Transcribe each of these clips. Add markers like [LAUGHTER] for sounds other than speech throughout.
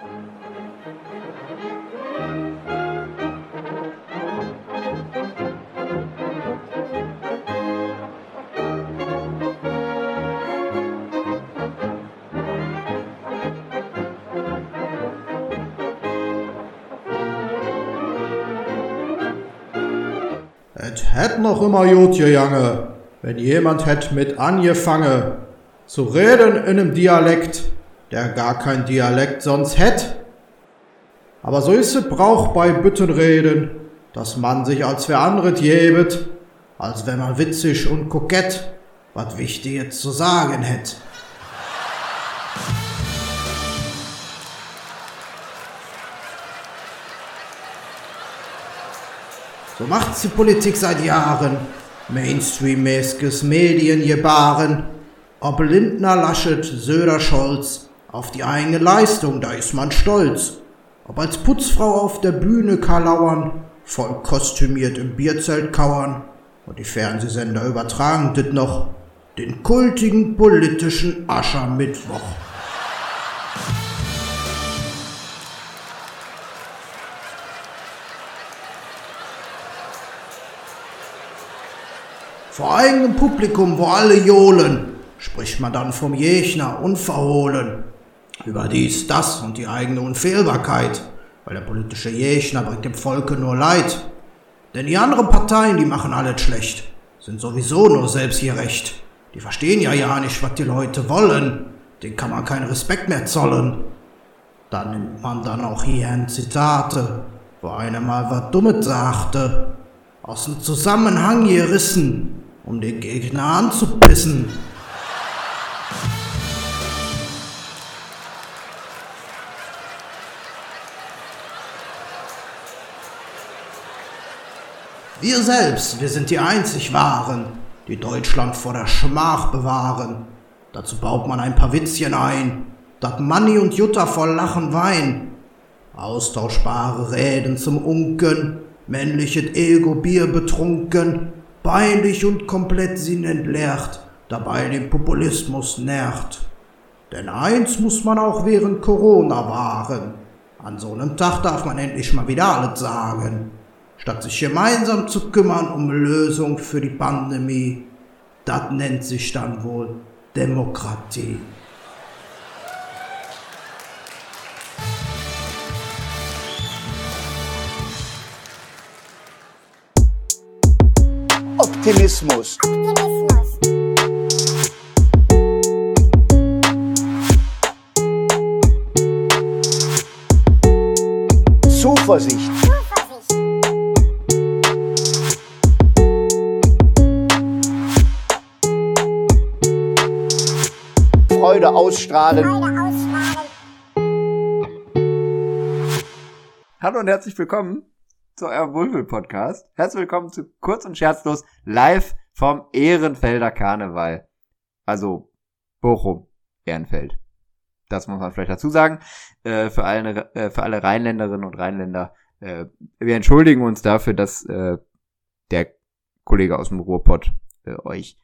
Et hätt noch immer gut gegangen, wenn jemand hätt mit angefangen zu reden in einem Dialekt, der gar kein Dialekt sonst hätt. Aber so ist es Brauch bei Büttenreden, dass man sich als wer anderes gebet, als wenn man witzig und kokett was Wichtiges zu sagen hätt. So macht's die Politik seit Jahren. Mainstream-mäßiges Mediengebaren. Ob Lindner, Laschet, Söder, Scholz. Auf die eigene Leistung, da ist man stolz. Ob als Putzfrau auf der Bühne karlauern, voll kostümiert im Bierzelt kauern. Und die Fernsehsender übertragen dit noch den kultigen politischen Aschermittwoch. Vor eigenem Publikum, wo alle johlen, spricht man dann vom Jechner unverhohlen. Über dies, das und die eigene Unfehlbarkeit, weil der politische Jechner bringt dem Volke nur Leid. Denn die anderen Parteien, die machen alles schlecht, sind sowieso nur selbstgerecht. Die verstehen ja ja nicht, was die Leute wollen. Den kann man keinen Respekt mehr zollen. Da nimmt man dann auch hier Zitate, wo einer mal was Dummes sagte, aus dem Zusammenhang gerissen, um den Gegner anzupissen. Wir selbst, wir sind die einzig Wahren, die Deutschland vor der Schmach bewahren. Dazu baut man ein paar Witzchen ein, dat Manni und Jutta voll Lachen weinen. Austauschbare Reden zum Unken, männliches Ego Bier betrunken, peinlich und komplett Sinn entleert, dabei den Populismus nährt. Denn eins muss man auch während Corona wahren. An so einem Tag darf man endlich mal wieder alles sagen. Statt sich gemeinsam zu kümmern um Lösung für die Pandemie, das nennt sich dann wohl Demokratie. Optimismus. Zuversicht. Freude ausstrahlen. Hallo und herzlich willkommen zu eurem Wulvel-Podcast. Herzlich willkommen zu Kurz und Scherzlos live vom Ehrenfelder Karneval. Also Bochum, Ehrenfeld. Das muss man vielleicht dazu sagen. Äh, für, alle, äh, für alle Rheinländerinnen und Rheinländer. Äh, wir entschuldigen uns dafür, dass äh, der Kollege aus dem Ruhrpott äh, euch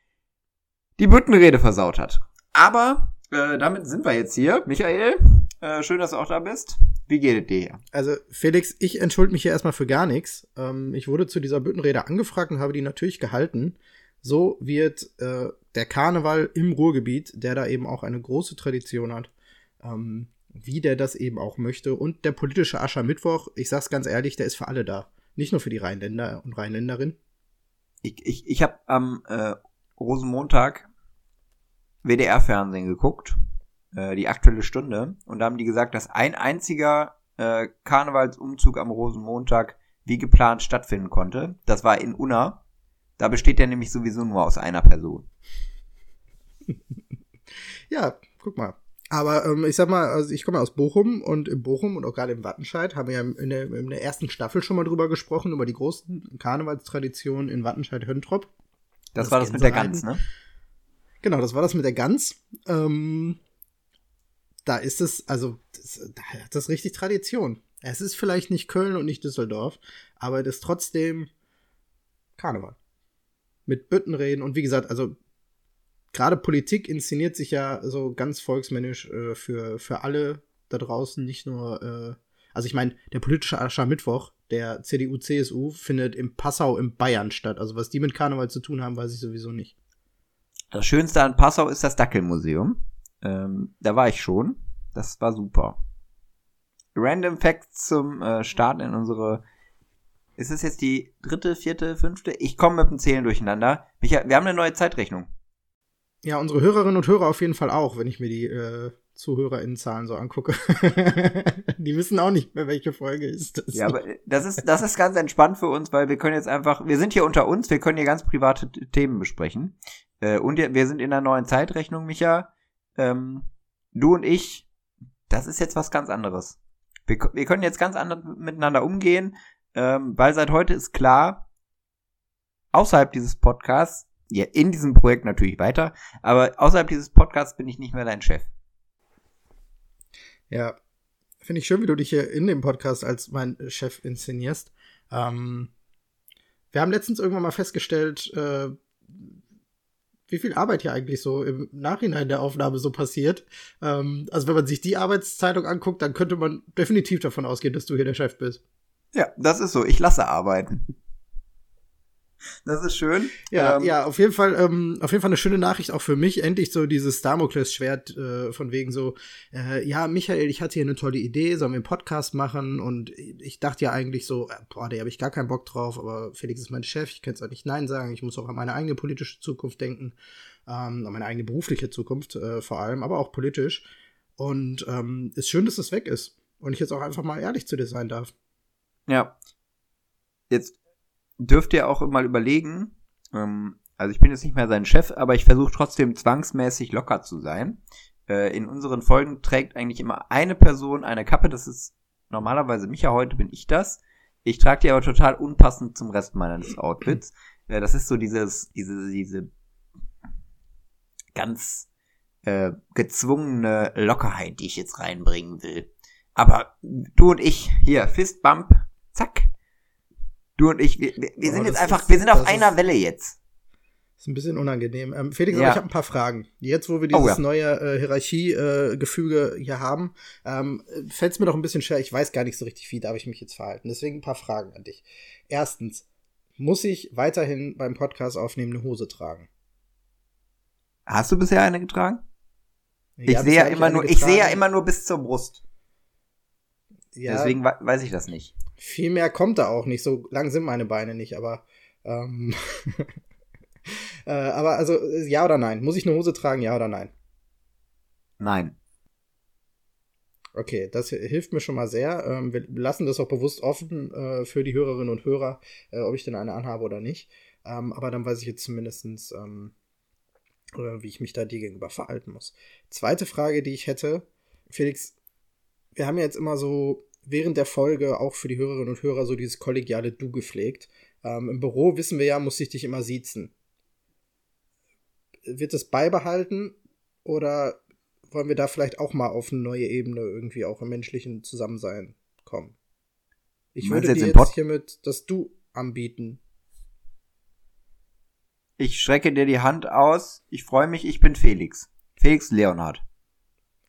die Büttenrede versaut hat. Aber äh, damit sind wir jetzt hier. Michael, äh, schön, dass du auch da bist. Wie geht es dir hier? Also, Felix, ich entschuldige mich hier erstmal für gar nichts. Ähm, ich wurde zu dieser Büttenrede angefragt und habe die natürlich gehalten. So wird äh, der Karneval im Ruhrgebiet, der da eben auch eine große Tradition hat, ähm, wie der das eben auch möchte. Und der politische Aschermittwoch, ich sag's ganz ehrlich, der ist für alle da. Nicht nur für die Rheinländer und Rheinländerinnen. Ich, ich, ich habe am äh, Rosenmontag WDR-Fernsehen geguckt, äh, die aktuelle Stunde, und da haben die gesagt, dass ein einziger äh, Karnevalsumzug am Rosenmontag wie geplant stattfinden konnte. Das war in Unna. Da besteht der nämlich sowieso nur aus einer Person. [LAUGHS] ja, guck mal. Aber ähm, ich sag mal, also ich komme aus Bochum und in Bochum und auch gerade im Wattenscheid haben wir ja in der, in der ersten Staffel schon mal drüber gesprochen, über die großen Karnevalstraditionen in Wattenscheid-Höntrop. Das, das war das mit der Gans, ne? Genau, das war das mit der Gans. Ähm, da ist es, also, das, da hat das richtig Tradition. Es ist vielleicht nicht Köln und nicht Düsseldorf, aber es ist trotzdem Karneval. Mit Büttenreden und wie gesagt, also gerade Politik inszeniert sich ja so ganz volksmännisch äh, für, für alle da draußen nicht nur, äh, also ich meine, der politische Aschermittwoch der CDU-CSU findet im Passau im Bayern statt. Also was die mit Karneval zu tun haben, weiß ich sowieso nicht. Das Schönste an Passau ist das Dackelmuseum. Ähm, da war ich schon. Das war super. Random Facts zum äh, Start in unsere. Ist es jetzt die dritte, vierte, fünfte? Ich komme mit dem Zählen durcheinander. Micha, wir haben eine neue Zeitrechnung. Ja, unsere Hörerinnen und Hörer auf jeden Fall auch, wenn ich mir die äh, ZuhörerInnenzahlen so angucke. [LAUGHS] die wissen auch nicht mehr, welche Folge ist das. Ja, aber das ist, das ist ganz entspannt für uns, weil wir können jetzt einfach, wir sind hier unter uns, wir können hier ganz private Themen besprechen. Äh, und wir sind in einer neuen Zeitrechnung, Micha. Ähm, du und ich, das ist jetzt was ganz anderes. Wir, wir können jetzt ganz anders miteinander umgehen, ähm, weil seit heute ist klar, außerhalb dieses Podcasts, ja, in diesem Projekt natürlich weiter, aber außerhalb dieses Podcasts bin ich nicht mehr dein Chef. Ja, finde ich schön, wie du dich hier in dem Podcast als mein Chef inszenierst. Ähm, wir haben letztens irgendwann mal festgestellt, äh, wie viel Arbeit hier eigentlich so im Nachhinein der Aufnahme so passiert. Ähm, also wenn man sich die Arbeitszeitung anguckt, dann könnte man definitiv davon ausgehen, dass du hier der Chef bist. Ja, das ist so. Ich lasse arbeiten. Das ist schön. Ja, ähm, ja, auf jeden Fall, ähm, auf jeden Fall eine schöne Nachricht auch für mich. Endlich so dieses Damokles-Schwert äh, von wegen so, äh, ja, Michael, ich hatte hier eine tolle Idee, sollen wir einen Podcast machen? Und ich dachte ja eigentlich so, äh, boah, da habe ich gar keinen Bock drauf, aber Felix ist mein Chef, ich kann es auch nicht Nein sagen, ich muss auch an meine eigene politische Zukunft denken, ähm, an meine eigene berufliche Zukunft äh, vor allem, aber auch politisch. Und ähm, ist schön, dass das weg ist. Und ich jetzt auch einfach mal ehrlich zu dir sein darf. Ja. Jetzt dürft ihr auch mal überlegen, ähm, also ich bin jetzt nicht mehr sein Chef, aber ich versuche trotzdem zwangsmäßig locker zu sein. Äh, in unseren Folgen trägt eigentlich immer eine Person eine Kappe, das ist normalerweise Micha, heute bin ich das. Ich trage die aber total unpassend zum Rest meines Outfits. [CLEARS THROAT] Äh, das ist so dieses, diese, diese ganz äh, gezwungene Lockerheit, die ich jetzt reinbringen will. Aber du und ich, hier, Fistbump, zack, Du und ich, wir, wir sind jetzt einfach, ist, wir sind auf einer ist, Welle jetzt. Ist ein bisschen unangenehm. Ähm, Felix, ja. aber ich habe ein paar Fragen. Jetzt, wo wir dieses oh, ja. neue äh, Hierarchiegefüge äh, hier haben, ähm, fällt es mir doch ein bisschen schwer. Ich weiß gar nicht so richtig, wie darf ich mich jetzt verhalten. Deswegen ein paar Fragen an dich. Erstens, muss ich weiterhin beim Podcast aufnehmen eine Hose tragen? Hast du bisher eine getragen? Ja, ich sehe ja immer nur, ich sehe ja immer nur bis zur Brust. Ja, Deswegen weiß ich das nicht. Viel mehr kommt da auch nicht. So lang sind meine Beine nicht, aber. Ähm [LAUGHS] äh, aber also, ja oder nein? Muss ich eine Hose tragen, ja oder nein? Nein. Okay, das hilft mir schon mal sehr. Ähm, wir lassen das auch bewusst offen äh, für die Hörerinnen und Hörer, äh, ob ich denn eine anhabe oder nicht. Ähm, aber dann weiß ich jetzt zumindestens, ähm, äh, wie ich mich da dir gegenüber verhalten muss. Zweite Frage, die ich hätte, Felix, wir haben ja jetzt immer so während der Folge auch für die Hörerinnen und Hörer so dieses kollegiale Du gepflegt. Ähm, Im Büro wissen wir ja, muss ich dich immer siezen. Wird es beibehalten oder wollen wir da vielleicht auch mal auf eine neue Ebene irgendwie auch im menschlichen Zusammensein kommen? Ich würde jetzt dir jetzt hiermit das Du anbieten. Ich strecke dir die Hand aus. Ich freue mich, ich bin Felix. Felix Leonhard.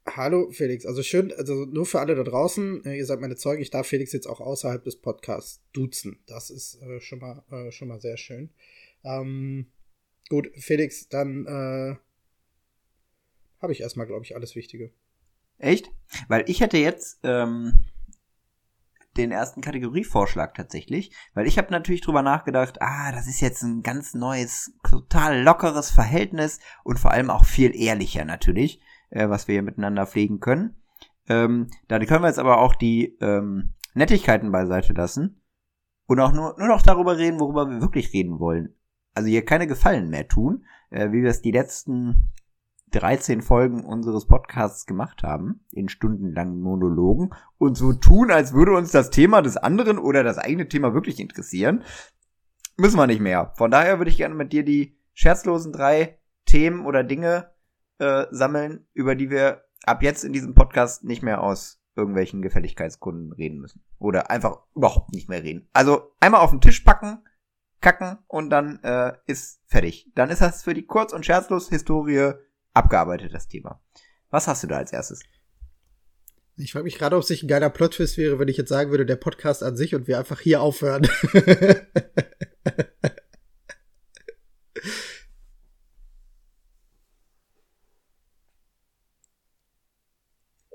Hallo Felix, also schön, also nur für alle da draußen, äh, ihr seid meine Zeugen, ich darf Felix jetzt auch außerhalb des Podcasts duzen. Das ist äh, schon mal äh, schon mal sehr schön. Ähm, gut, Felix, dann äh, habe ich erstmal, glaube ich, alles Wichtige. Echt? Weil ich hätte jetzt ähm, den ersten Kategorievorschlag tatsächlich, weil ich habe natürlich drüber nachgedacht, ah, das ist jetzt ein ganz neues, total lockeres Verhältnis und vor allem auch viel ehrlicher natürlich äh, was wir hier miteinander pflegen können. Ähm, da können wir jetzt aber auch die ähm, Nettigkeiten beiseite lassen und auch nur, nur noch darüber reden, worüber wir wirklich reden wollen. Also hier keine Gefallen mehr tun, äh, wie wir es die letzten 13 Folgen unseres Podcasts gemacht haben, in stundenlangen Monologen, und so tun, als würde uns das Thema des anderen oder das eigene Thema wirklich interessieren. Müssen wir nicht mehr. Von daher würde ich gerne mit dir die scherzlosen drei Themen oder Dinge äh, sammeln, über die wir ab jetzt in diesem Podcast nicht mehr aus irgendwelchen Gefälligkeitskunden reden müssen. Oder einfach überhaupt nicht mehr reden. Also einmal auf den Tisch packen, kacken und dann äh, ist fertig. Dann ist das für die Kurz- und Scherzlos-Historie abgearbeitet, das Thema. Was hast du da als erstes? Ich frage mich gerade, ob es sich ein geiler Plot-Twist wäre, wenn ich jetzt sagen würde, der Podcast an sich und wir einfach hier aufhören. [LAUGHS]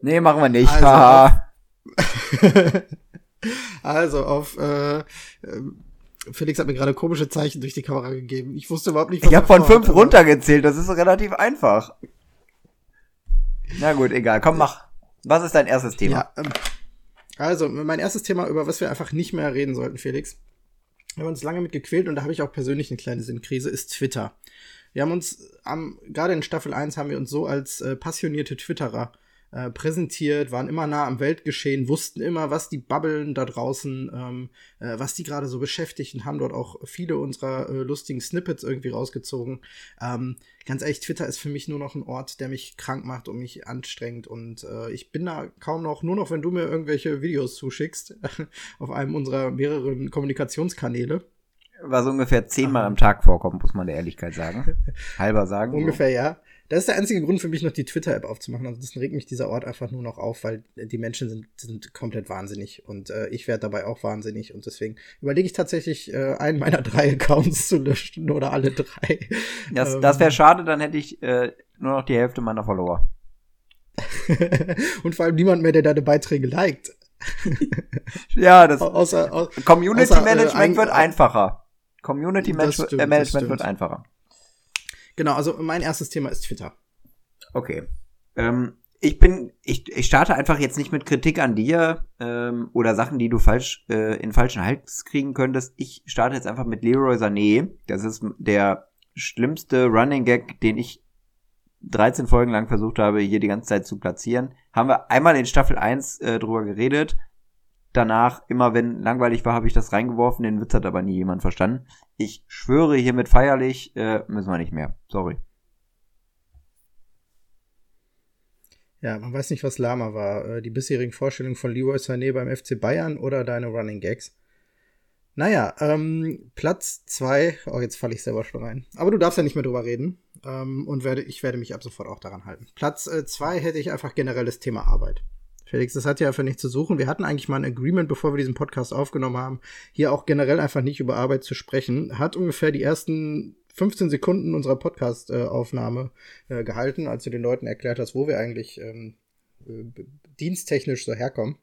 Nee, machen wir nicht. Also, [LAUGHS] [LAUGHS] also auf äh, ähm, Felix hat mir gerade komische Zeichen durch die Kamera gegeben. Ich wusste überhaupt nicht, was ich habe von fünf runtergezählt, das ist relativ einfach. Na gut, egal. Komm, mach. Was ist dein erstes Thema? Ja, ähm, also mein erstes Thema, über was wir einfach nicht mehr reden sollten, Felix. Wir haben uns lange mit gequält und da habe ich auch persönlich eine kleine Sinnkrise, ist Twitter. Wir haben uns am, gerade in Staffel 1 haben wir uns so als äh, passionierte Twitterer äh, präsentiert, waren immer nah am Weltgeschehen, wussten immer, was die Bubbeln da draußen, ähm, äh, was die gerade so beschäftigt und haben dort auch viele unserer äh, lustigen Snippets irgendwie rausgezogen. Ähm, ganz ehrlich, Twitter ist für mich nur noch ein Ort, der mich krank macht und mich anstrengt und äh, ich bin da kaum noch, nur noch, wenn du mir irgendwelche Videos zuschickst [LAUGHS] auf einem unserer mehreren Kommunikationskanäle. Was ungefähr zehnmal am Tag vorkommt, muss man der Ehrlichkeit sagen. [LAUGHS] Halber sagen. Ungefähr, ja. Das ist der einzige Grund für mich, noch die Twitter-App aufzumachen. Ansonsten regt mich dieser Ort einfach nur noch auf, weil die Menschen sind, sind komplett wahnsinnig und äh, ich werde dabei auch wahnsinnig und deswegen überlege ich tatsächlich, äh, einen meiner [LAUGHS] drei Accounts zu löschen oder alle drei. Das, Ähm, das wäre schade, dann hätte ich äh, nur noch die Hälfte meiner Follower. [LAUGHS] und vor allem niemand mehr, der deine Beiträge liked. [LAUGHS] Ja, das Au- Außer, au Community außer, äh, Management ein- wird einfacher. Community stimmt, äh, das Management stimmt. wird einfacher. Genau, also mein erstes Thema ist Twitter. Okay. Ähm, ich bin, ich, ich starte einfach jetzt nicht mit Kritik an dir ähm, oder Sachen, die du falsch äh, in falschen Hals kriegen könntest. Ich starte jetzt einfach mit Leroy Sané. Das ist der schlimmste Running Gag, den ich 13 Folgen lang versucht habe, hier die ganze Zeit zu platzieren. Haben wir einmal in Staffel 1 äh, drüber geredet. Danach, immer wenn langweilig war, habe ich das reingeworfen. Den Witz hat aber nie jemand verstanden. Ich schwöre hiermit feierlich, äh, müssen wir nicht mehr. Sorry. Ja, man weiß nicht, was Lama war. Äh, Die bisherigen Vorstellungen von Leroy Sané beim FC Bayern oder deine Running Gags. Naja, ähm, Platz zwei. Oh, jetzt falle ich selber schon rein. Aber du darfst ja nicht mehr drüber reden. Ähm, und werde, ich werde mich ab sofort auch daran halten. Platz äh, zwei hätte ich einfach generell das Thema Arbeit. Felix, das hat ja einfach nichts zu suchen. Wir hatten eigentlich mal ein Agreement, bevor wir diesen Podcast aufgenommen haben, hier auch generell einfach nicht über Arbeit zu sprechen. Hat ungefähr die ersten 15 Sekunden unserer Podcast-Aufnahme äh, gehalten, als du den Leuten erklärt hast, wo wir eigentlich ähm, äh, diensttechnisch so herkommen.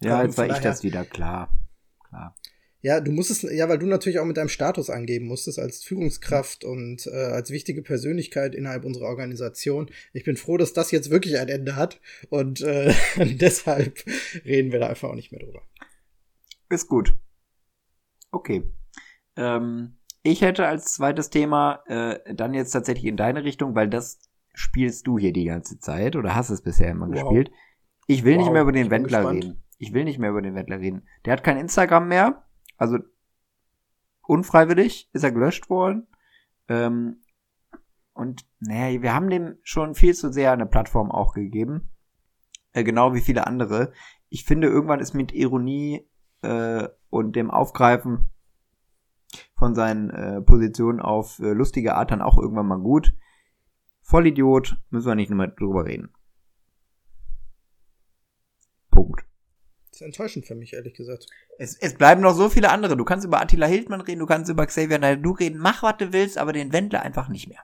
Ja, Ähm, jetzt war ich das wieder, klar. Klar. Ja, du musstest, ja, weil du natürlich auch mit deinem Status angeben musstest als Führungskraft und äh, als wichtige Persönlichkeit innerhalb unserer Organisation. Ich bin froh, dass das jetzt wirklich ein Ende hat und äh, [LAUGHS] deshalb reden wir da einfach auch nicht mehr drüber. Ist gut. Okay. Ähm, ich hätte als zweites Thema äh, dann jetzt tatsächlich in deine Richtung, weil das spielst du hier die ganze Zeit oder hast es bisher immer Wow. gespielt. Ich will nicht Wow, mehr über den Wendler gespannt. reden. Ich will nicht mehr über den Wendler reden. Der hat kein Instagram mehr. Also unfreiwillig ist er gelöscht worden. Ähm, und naja, wir haben dem schon viel zu sehr eine Plattform auch gegeben. Äh, genau wie viele andere. Ich finde, irgendwann ist mit Ironie äh, und dem Aufgreifen von seinen äh, Positionen auf äh, lustige Art dann auch irgendwann mal gut. Vollidiot, müssen wir nicht mehr drüber reden. Punkt. Ist enttäuschend für mich, ehrlich gesagt. Es, es bleiben noch so viele andere. Du kannst über Attila Hildmann reden, du kannst über Xavier Naidoo reden. Mach, was du willst, aber den Wendler einfach nicht mehr.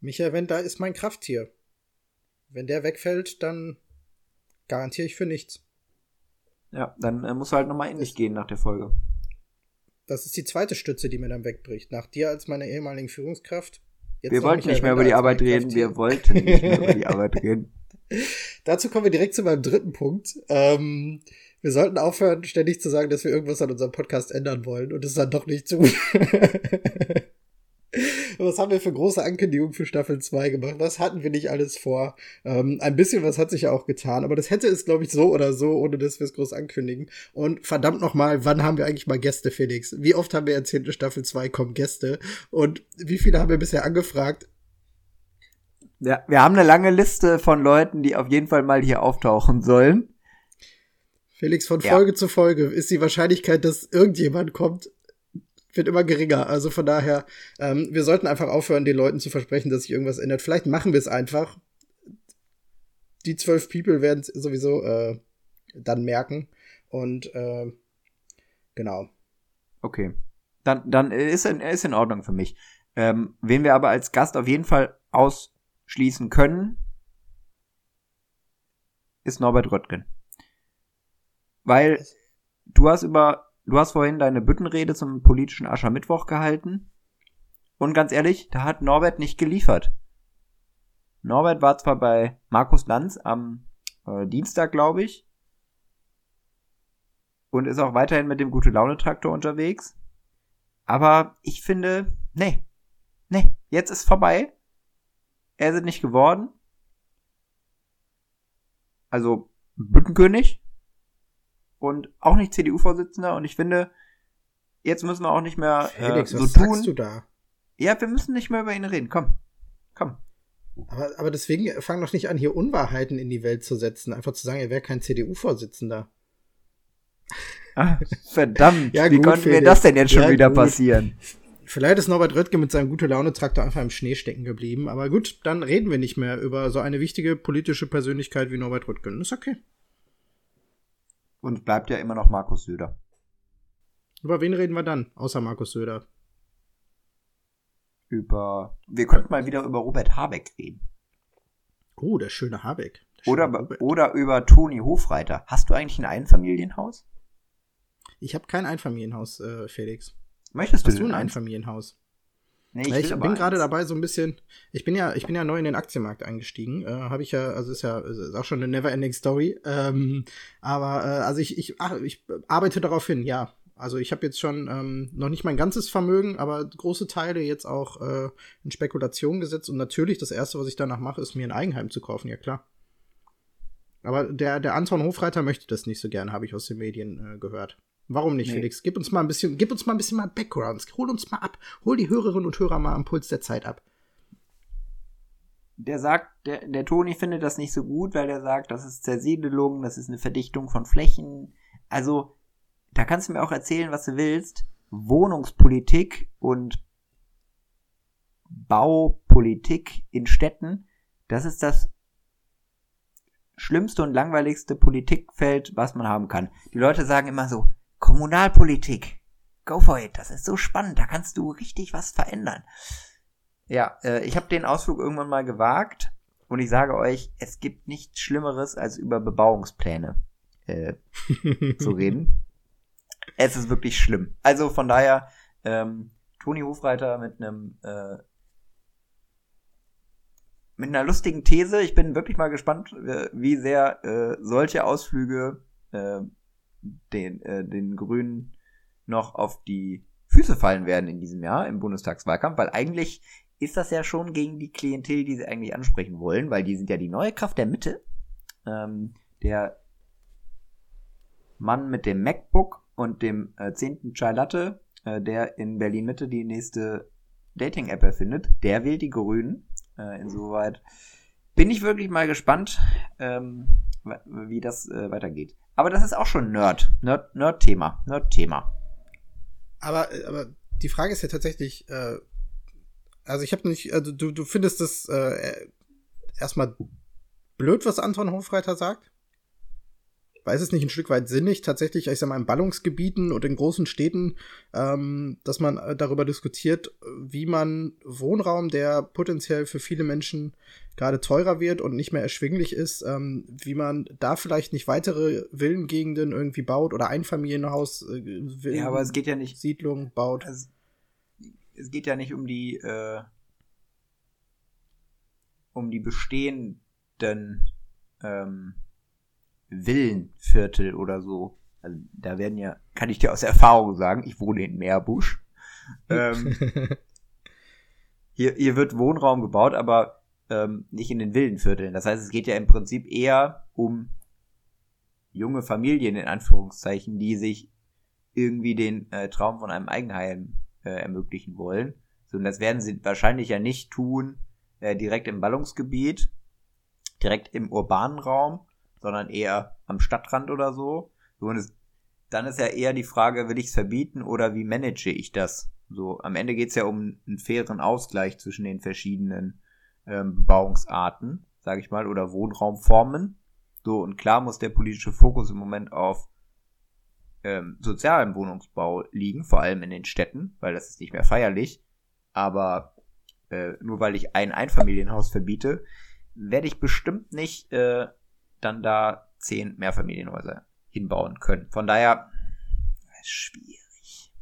Michael Wendler ist mein Krafttier. Wenn der wegfällt, dann garantiere ich für nichts. Ja, dann äh, musst du halt nochmal in dich gehen nach der Folge. Das ist die zweite Stütze, die mir dann wegbricht. Nach dir als meiner ehemaligen Führungskraft. Jetzt Wir wollten nicht mehr über die [LAUGHS] Arbeit reden, wir wollten nicht mehr über die Arbeit reden. Dazu kommen wir direkt zu meinem dritten Punkt. Ähm, wir sollten aufhören, ständig zu sagen, dass wir irgendwas an unserem Podcast ändern wollen und es dann doch nicht tun. [LAUGHS] Was haben wir für große Ankündigungen für Staffel 2 gemacht? Was hatten wir nicht alles vor? Ähm, ein bisschen was hat sich ja auch getan, aber das hätte es, glaube ich, so oder so, ohne dass wir es groß ankündigen. Und verdammt nochmal, wann haben wir eigentlich mal Gäste, Felix? Wie oft haben wir erzählt, in Staffel 2 kommen Gäste? Und wie viele haben wir bisher angefragt? Ja, wir haben eine lange Liste von Leuten, die auf jeden Fall mal hier auftauchen sollen. Felix, von Ja. Folge zu Folge ist die Wahrscheinlichkeit, dass irgendjemand kommt, wird immer geringer. Also von daher, ähm, wir sollten einfach aufhören, den Leuten zu versprechen, dass sich irgendwas ändert. Vielleicht machen wir es einfach. die zwölf People werden es sowieso äh, dann merken. Und äh, genau. Okay. Dann, dann ist, in, ist in Ordnung für mich. Ähm, wen wir aber als Gast auf jeden Fall ausschließen können, ist Norbert Röttgen. Weil du hast über, du hast vorhin deine Büttenrede zum politischen Aschermittwoch gehalten. Und ganz ehrlich, da hat Norbert nicht geliefert. Norbert war zwar bei Markus Lanz am äh, Dienstag, glaube ich, und ist auch weiterhin mit dem gute Laune Traktor unterwegs. Aber ich finde, nee, nee, jetzt ist vorbei. Er ist nicht geworden. Also Büttenkönig und auch nicht CDU-Vorsitzender. Und ich finde, jetzt müssen wir auch nicht mehr äh, Felix, so was tun. sagst du da? Ja, wir müssen nicht mehr über ihn reden. Komm, komm. Aber, aber deswegen fang doch nicht an, hier Unwahrheiten in die Welt zu setzen. Einfach zu sagen, er wäre kein CDU-Vorsitzender. Ah, verdammt, [LAUGHS] Ja, wie gut, konnte mir das denn jetzt schon Ja, wieder gut. passieren? Vielleicht ist Norbert Röttgen mit seinem gute Laune Traktor einfach im Schnee stecken geblieben. Aber gut, dann reden wir nicht mehr über so eine wichtige politische Persönlichkeit wie Norbert Röttgen. Ist okay. Und bleibt ja immer noch Markus Söder. Über wen reden wir dann? Außer Markus Söder. Über. Wir könnten mal wieder über Robert Habeck reden. Oh, der schöne Habeck. Der schöne Oder, Robert. oder über Toni Hofreiter. Hast du eigentlich ein Einfamilienhaus? Ich habe kein Einfamilienhaus, äh, Felix. Möchtest du Hast du denn ein? Einfamilienhaus? Nee, Ich, ich bin gerade dabei, so ein bisschen. Ich bin ja, ich bin ja neu in den Aktienmarkt eingestiegen. Äh, Habe ich ja, also ist ja ist auch schon eine never-ending Story. Ähm, aber äh, also ich, ich, ach, ich arbeite darauf hin, ja. Also ich habe jetzt schon ähm, noch nicht mein ganzes Vermögen, aber große Teile jetzt auch äh, in Spekulation gesetzt. Und natürlich das erste, was ich danach mache, ist mir ein Eigenheim zu kaufen, ja klar. Aber der, der Anton Hofreiter möchte das nicht so gern, habe ich aus den Medien äh, gehört. Warum nicht, Nee. Felix? Gib uns mal ein bisschen, gib uns mal ein bisschen mal Backgrounds. Hol uns mal ab. Hol die Hörerinnen und Hörer mal am Puls der Zeit ab. Der sagt, der, der Toni findet das nicht so gut, weil er sagt, das ist Zersiedelung, das ist eine Verdichtung von Flächen. Also, da kannst du mir auch erzählen, was du willst. Wohnungspolitik und Baupolitik in Städten, das ist das schlimmste und langweiligste Politikfeld, was man haben kann. Die Leute sagen immer so, Kommunalpolitik, go for it, das ist so spannend, da kannst du richtig was verändern. Ja, äh, ich habe den Ausflug irgendwann mal gewagt und ich sage euch, es gibt nichts Schlimmeres, als über Bebauungspläne äh, [LAUGHS] zu reden. Es ist wirklich schlimm. Also von daher, ähm, Toni Hofreiter mit einem äh, mit einer lustigen These. Ich bin wirklich mal gespannt, äh, wie sehr äh, solche Ausflüge äh, den, äh, den Grünen noch auf die Füße fallen werden in diesem Jahr im Bundestagswahlkampf, weil eigentlich ist das ja schon gegen die Klientel, die sie eigentlich ansprechen wollen, weil die sind ja die neue Kraft der Mitte. Ähm, der Mann mit dem MacBook und dem äh, 10. Chai Latte, äh, der in Berlin Mitte die nächste Dating-App erfindet, der wählt die Grünen. Äh, insoweit bin ich wirklich mal gespannt, ähm, wie das äh, weitergeht. Aber das ist auch schon Nerd. Nerd- Nerd-Thema. Nerd-Thema. Aber, äh, aber die Frage ist ja tatsächlich, äh, also ich habe nicht, also du, du findest das äh, erstmal blöd, was Anton Hofreiter sagt? Weil es nicht ein Stück weit sinnig, tatsächlich, ich sag mal, in Ballungsgebieten und in großen Städten, ähm, dass man äh, darüber diskutiert, wie man Wohnraum, der potenziell für viele Menschen gerade teurer wird und nicht mehr erschwinglich ist, ähm, wie man da vielleicht nicht weitere Villengegenden irgendwie baut oder Einfamilienhaus, äh, Villen, Ja, aber es geht ja nicht. Siedlung baut. Es, es geht ja nicht um die äh, um die bestehenden ähm, Villenviertel oder so. Also, da werden ja, kann ich dir aus Erfahrung sagen, ich wohne in Meerbusch. Ähm, [LAUGHS] hier, hier wird Wohnraum gebaut, aber ähm, nicht in den Villenvierteln. Das heißt, es geht ja im Prinzip eher um junge Familien in Anführungszeichen, die sich irgendwie den äh, Traum von einem Eigenheim äh, ermöglichen wollen. So, und das werden sie wahrscheinlich ja nicht tun äh, direkt im Ballungsgebiet, direkt im urbanen Raum, sondern eher am Stadtrand oder so. es, dann ist ja eher die Frage, will ich es verbieten oder wie manage ich das? So, am Ende geht es ja um einen fairen Ausgleich zwischen den verschiedenen ähm, Bebauungsarten. sage ich mal, oder Wohnraumformen. So, und klar muss der politische Fokus im Moment auf ähm, sozialen Wohnungsbau liegen, vor allem in den Städten, weil das ist nicht mehr feierlich. Aber äh, nur weil ich ein Einfamilienhaus verbiete, werde ich bestimmt nicht äh, dann da zehn Mehrfamilienhäuser hinbauen können. Von daher, schwierig.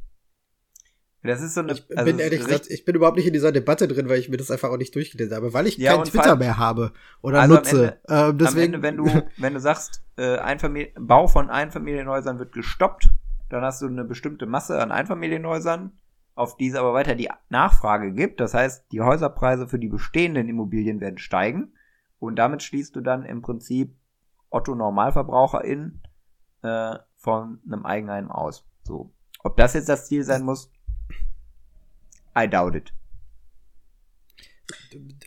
Das ist so eine. Ich also bin ehrlich gesagt, ich bin überhaupt nicht in dieser Debatte drin, weil ich mir das einfach auch nicht durchgelesen habe, weil ich Ja, kein Twitter mehr habe oder Also am nutze. Ende- ähm, Am deswegen, Ende, wenn du, wenn du sagst, äh, Einfamilien, Bau von Einfamilienhäusern wird gestoppt, dann hast du eine bestimmte Masse an Einfamilienhäusern, auf die es aber weiter die Nachfrage gibt. Das heißt, die Häuserpreise für die bestehenden Immobilien werden steigen und damit schließt du dann im Prinzip Otto NormalverbraucherInnen äh, von einem Eigenheim aus. So. Ob das jetzt das Ziel sein muss, I doubt it.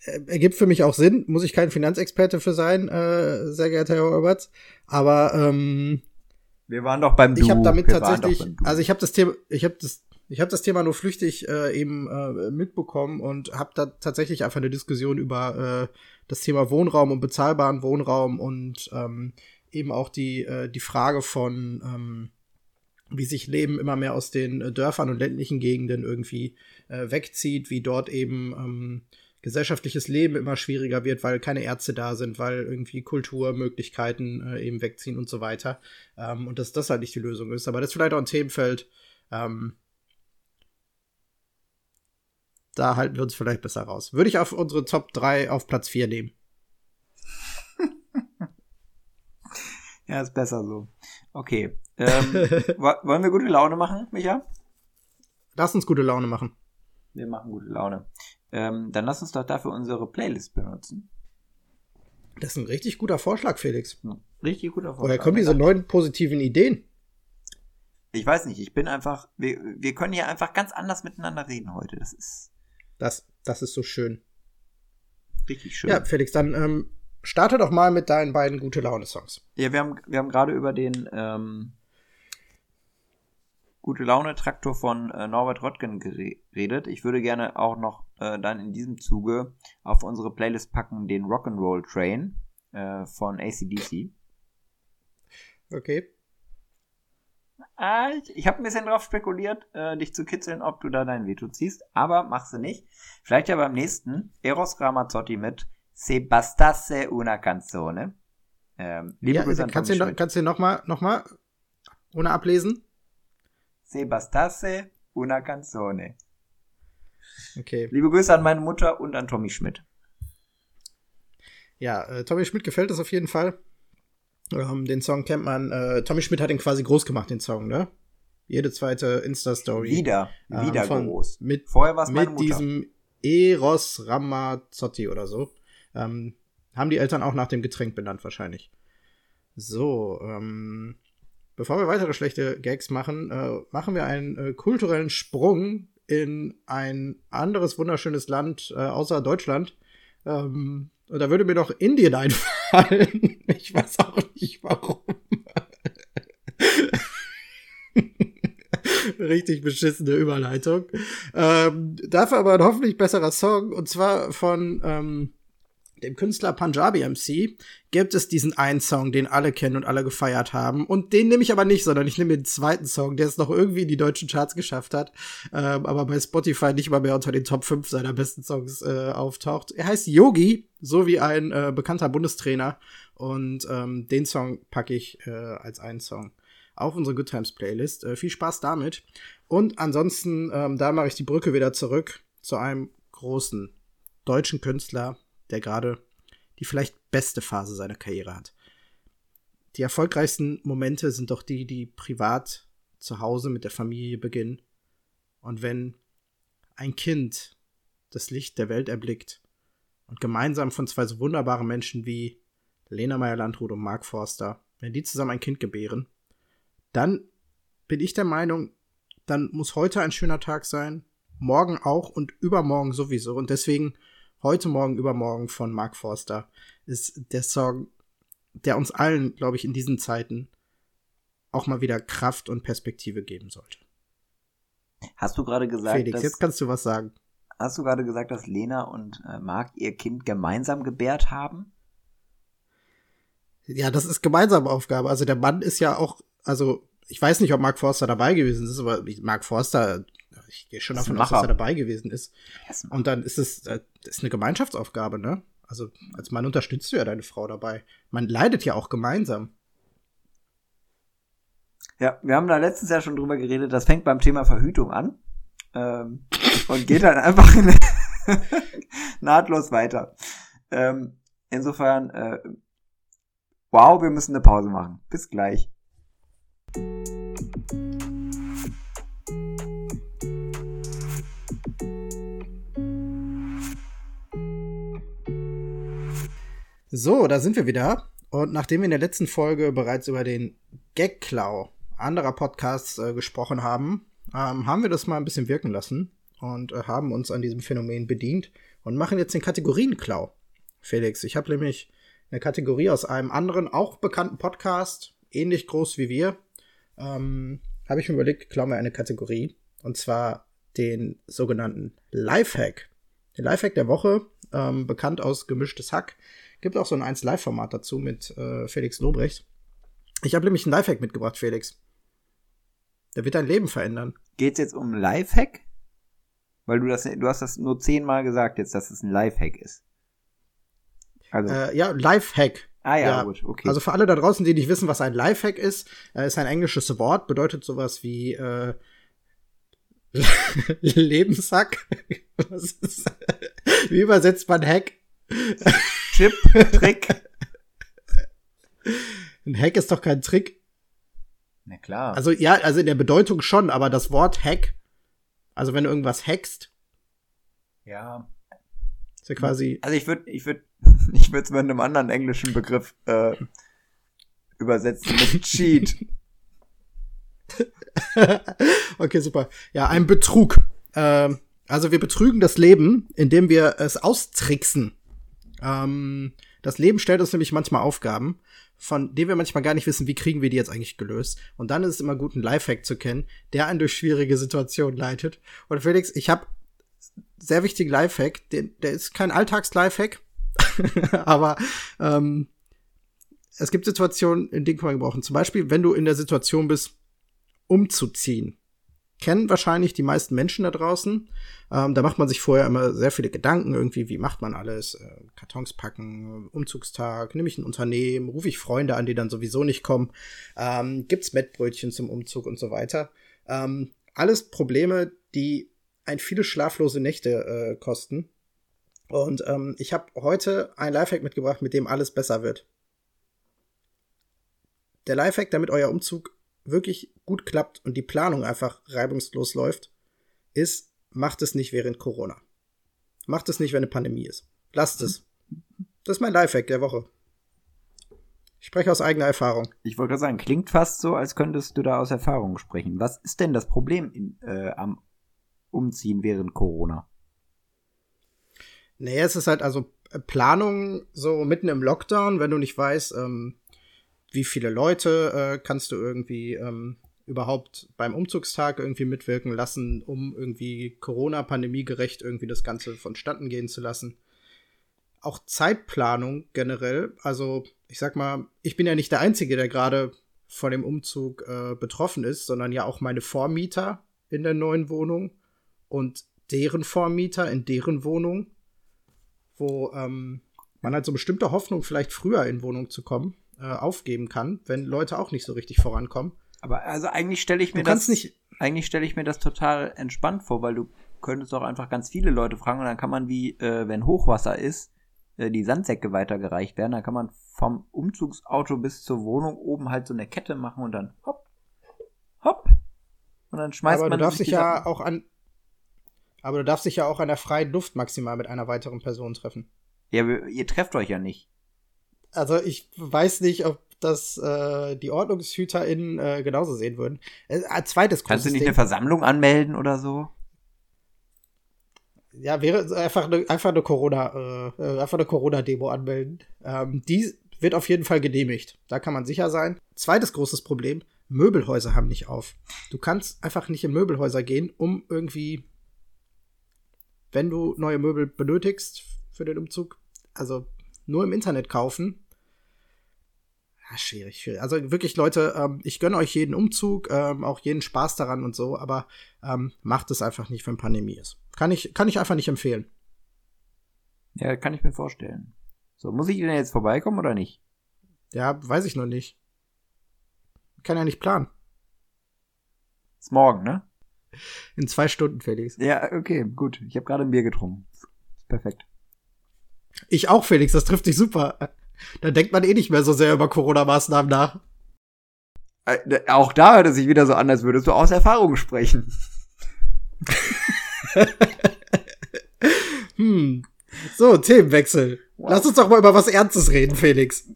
äh, ergibt für mich auch Sinn, muss ich kein Finanzexperte für sein, äh, sehr geehrter Herr Roberts, aber ähm, Wir waren doch beim Du. ich habe damit Wir tatsächlich, also ich habe das Thema, ich habe das, ich habe das Thema nur flüchtig äh, eben äh, mitbekommen und habe da tatsächlich einfach eine Diskussion über äh, das Thema Wohnraum und bezahlbaren Wohnraum und ähm, eben auch die äh, die Frage von ähm, wie sich Leben immer mehr aus den äh, Dörfern und ländlichen Gegenden irgendwie äh, wegzieht, wie dort eben ähm, gesellschaftliches Leben immer schwieriger wird, weil keine Ärzte da sind, weil irgendwie Kulturmöglichkeiten äh, eben wegziehen und so weiter. Ähm, und dass das halt nicht die Lösung ist. Aber das ist vielleicht auch ein Themenfeld. Ähm, da halten wir uns vielleicht besser raus. Würde ich auf unsere Top 3 auf Platz 4 nehmen. [LAUGHS] Ja, ist besser so. Okay. Ähm, [LAUGHS] wo- wollen wir gute Laune machen, Micha? Lass uns gute Laune machen. Wir machen gute Laune. Ähm, dann lass uns doch dafür unsere Playlist benutzen. Das ist ein richtig guter Vorschlag, Felix. Richtig guter Vorschlag. Woher kommen diese neuen positiven Ideen? Ich weiß nicht, ich bin einfach, wir, wir können hier einfach ganz anders miteinander reden heute. Das ist Das, das ist so schön. richtig schön. Ja, Felix, dann ähm, starte doch mal mit deinen beiden gute Laune-Songs. Ja, wir haben, wir haben gerade über den ähm, Gute Laune Traktor von äh, Norbert Röttgen gere- geredet. Ich würde gerne auch noch äh, dann in diesem Zuge auf unsere Playlist packen den Rock'n'Roll Train äh, von ACDC. Okay. Ah, ich ich habe ein bisschen drauf spekuliert, äh, dich zu kitzeln, ob du da dein Veto ziehst, aber machst du nicht. Vielleicht ja beim nächsten Eros Ramazzotti mit Se bastasse una canzone. Ähm, liebe Ja, Grüße an kannst du noch, kannst du noch mal, noch mal ohne ablesen? Se bastasse una canzone. Okay. Liebe Grüße an meine Mutter und an Tommy Schmidt. Ja, äh, Tommy Schmidt gefällt es auf jeden Fall. Ähm, den Song kennt man. Äh, Tommy Schmidt hat ihn quasi groß gemacht, den Song, ne? Jede zweite Insta-Story. Wieder, ähm, wieder von- groß. Mit, Vorher war es mit diesem Eros Ramazzotti oder so. Ähm, haben die Eltern auch nach dem Getränk benannt, wahrscheinlich. So, ähm, bevor wir weitere schlechte Gags machen, äh, machen wir einen äh, kulturellen Sprung in ein anderes wunderschönes Land äh, außer Deutschland. Ähm, und da würde mir doch Indien einfallen. [LAUGHS] ich weiß auch nicht warum. [LAUGHS] Richtig beschissene Überleitung. Ähm, dafür aber ein hoffentlich besserer Song. Und zwar von ähm, dem Künstler Punjabi MC gibt es diesen einen Song, den alle kennen und alle gefeiert haben. Und den nehme ich aber nicht, sondern ich nehme den zweiten Song, der es noch irgendwie in die deutschen Charts geschafft hat, ähm, aber bei Spotify nicht mal mehr unter den Top 5 seiner besten Songs äh, auftaucht. Er heißt Yogi, so wie ein äh, bekannter Bundestrainer. Und ähm, den Song packe ich äh, als einen Song auf unsere Good Times Playlist. Äh, viel Spaß damit. Und ansonsten, ähm, da mache ich die Brücke wieder zurück zu einem großen deutschen Künstler, der gerade die vielleicht beste Phase seiner Karriere hat. Die erfolgreichsten Momente sind doch die, die privat zu Hause mit der Familie beginnen. Und wenn ein Kind das Licht der Welt erblickt und gemeinsam von zwei so wunderbaren Menschen wie Lena Meyer-Landrut und Mark Forster, wenn die zusammen ein Kind gebären, dann bin ich der Meinung, dann muss heute ein schöner Tag sein, morgen auch und übermorgen sowieso. Und deswegen heute Morgen, übermorgen von Mark Forster ist der Song, der uns allen, glaube ich, in diesen Zeiten auch mal wieder Kraft und Perspektive geben sollte. Hast du gerade gesagt, Felix, dass, jetzt kannst du was sagen. hast du gerade gesagt, dass Lena und äh, Marc ihr Kind gemeinsam gebärt haben? Ja, das ist gemeinsame Aufgabe. Also der Mann ist ja auch, also ich weiß nicht, ob Mark Forster dabei gewesen ist, aber Mark Forster, ich gehe schon davon aus, dass er dabei gewesen ist. Und dann ist es äh, das ist eine Gemeinschaftsaufgabe, ne? Also als Mann unterstützt du ja deine Frau dabei. Man leidet ja auch gemeinsam. Ja, wir haben da letztens ja schon drüber geredet, das fängt beim Thema Verhütung an ähm, und geht dann [LAUGHS] einfach [LAUGHS] nahtlos weiter. Ähm, insofern, äh, wow, wir müssen eine Pause machen. Bis gleich. So, da sind wir wieder. Und nachdem wir in der letzten Folge bereits über den Gagklau anderer Podcasts äh, gesprochen haben, ähm, haben wir das mal ein bisschen wirken lassen und äh, haben uns an diesem Phänomen bedient und machen jetzt den Kategorienklau. Felix, ich habe nämlich eine Kategorie aus einem anderen, auch bekannten Podcast, ähnlich groß wie wir. Ähm, habe ich mir überlegt, klau mir eine Kategorie. Und zwar den sogenannten Lifehack. Den Lifehack der Woche, ähm, bekannt aus Gemischtes Hack. Gibt auch so ein 1-Live-Format dazu mit äh, Felix Lobrecht. Ich habe nämlich einen Lifehack mitgebracht, Felix. Der wird dein Leben verändern. Geht's jetzt um Lifehack? Weil du das, du hast das nur zehnmal gesagt jetzt, dass es ein Lifehack ist. Also, Äh, ja, Lifehack. ah ja, ja, gut, okay. Also für alle da draußen, die nicht wissen, was ein Lifehack ist, äh, ist ein englisches Wort, bedeutet sowas wie äh, [LAUGHS] Lebenshack. [LAUGHS] Wie übersetzt man Hack? Chip, Trick. [LAUGHS] Ein Hack ist doch kein Trick. Na klar. Also ja, also in der Bedeutung schon, aber das Wort Hack, also wenn du irgendwas hackst, ja. ist ja quasi Also ich würde, ich würde, [LAUGHS] ich würde es mit einem anderen englischen Begriff äh, übersetzen mit [LAUGHS] Cheat. okay, super. Ja, ein Betrug. Ähm, also wir betrügen das Leben, indem wir es austricksen. Ähm, das Leben stellt uns nämlich manchmal Aufgaben, von denen wir manchmal gar nicht wissen, wie kriegen wir die jetzt eigentlich gelöst. Und dann ist es immer gut, einen Lifehack zu kennen, der einen durch schwierige Situationen leitet. Und Felix, ich habe sehr wichtigen Lifehack, den, der ist kein Alltags-Lifehack, [LAUGHS] aber ähm, es gibt Situationen, in denen kann man gebrauchen. Zum Beispiel, wenn du in der Situation bist, umzuziehen. Kennen wahrscheinlich die meisten Menschen da draußen. Ähm, da macht man sich vorher immer sehr viele Gedanken, irgendwie, wie macht man alles? Äh, Kartons packen, Umzugstag, nehme ich ein Unternehmen, rufe ich Freunde an, die dann sowieso nicht kommen, ähm, gibt's Mettbrötchen zum Umzug und so weiter. Ähm, alles Probleme, die ein viele schlaflose Nächte äh, kosten. Und ähm, ich habe heute ein Lifehack mitgebracht, mit dem alles besser wird. Der Lifehack, damit euer Umzug wirklich gut klappt und die Planung einfach reibungslos läuft, ist, macht es nicht während Corona. Macht es nicht, wenn eine Pandemie ist. Lasst es. Das ist mein Lifehack der Woche. Ich spreche aus eigener Erfahrung. Ich wollte gerade sagen, klingt fast so, als könntest du da aus Erfahrung sprechen. Was ist denn das Problem in, äh, am Umziehen während Corona? Nee, es ist halt also äh, Planung so mitten im Lockdown, wenn du nicht weißt, ähm, wie viele Leute äh, kannst du irgendwie ähm, überhaupt beim Umzugstag irgendwie mitwirken lassen, um irgendwie Corona-Pandemie gerecht irgendwie das Ganze vonstatten gehen zu lassen. Auch Zeitplanung generell, also ich sag mal, ich bin ja nicht der Einzige, der gerade von dem Umzug äh, betroffen ist, sondern ja auch meine Vormieter in der neuen Wohnung und deren Vormieter in deren Wohnung, wo ähm, man halt so bestimmte Hoffnung, vielleicht früher in Wohnung zu kommen, äh, aufgeben kann, wenn Leute auch nicht so richtig vorankommen. Aber also eigentlich stelle ich mir Du das nicht, eigentlich stelle ich mir das total entspannt vor, weil du könntest auch einfach ganz viele Leute fragen und dann kann man wie äh, wenn Hochwasser ist, äh, die Sandsäcke weitergereicht werden, dann kann man vom Umzugsauto bis zur Wohnung oben halt so eine Kette machen und dann hopp hopp und dann schmeißt aber man du darfst sich dich ja auch an, aber du darfst dich ja auch an der freien Luft maximal mit einer weiteren Person treffen. ja, ihr trefft euch ja nicht. Also ich weiß nicht, ob das äh, die OrdnungshüterInnen äh, genauso sehen würden. Äh, zweites Kannst du nicht Ding. eine Versammlung anmelden oder so? Ja, wäre einfach eine, einfach eine Corona, äh, äh, einfach eine Corona-Demo anmelden. Ähm, die wird auf jeden Fall genehmigt. Da kann man sicher sein. Zweites großes Problem: Möbelhäuser haben nicht auf. Du kannst einfach nicht in Möbelhäuser gehen, um irgendwie, wenn du neue Möbel benötigst für den Umzug, also nur im Internet kaufen. Ah, schwierig, schwierig. Also wirklich, Leute, ähm, ich gönne euch jeden Umzug, ähm, auch jeden Spaß daran und so, aber ähm, macht es einfach nicht, wenn Pandemie ist. Kann ich, kann ich einfach nicht empfehlen. Ja, kann ich mir vorstellen. So, muss ich denn jetzt vorbeikommen oder nicht? Ja, weiß ich noch nicht. Kann ja nicht planen. Ist morgen, ne? In zwei Stunden, Felix. Ja, okay, gut. Ich habe gerade ein Bier getrunken. Perfekt. Ich auch, Felix, das trifft dich super. Da denkt man eh nicht mehr so sehr über Corona-Maßnahmen nach. Äh, auch da hört es sich wieder so an, als würdest du aus Erfahrung sprechen. [LAUGHS] hm. So, Themenwechsel. Wow. Lass uns doch mal über was Ernstes reden, Felix.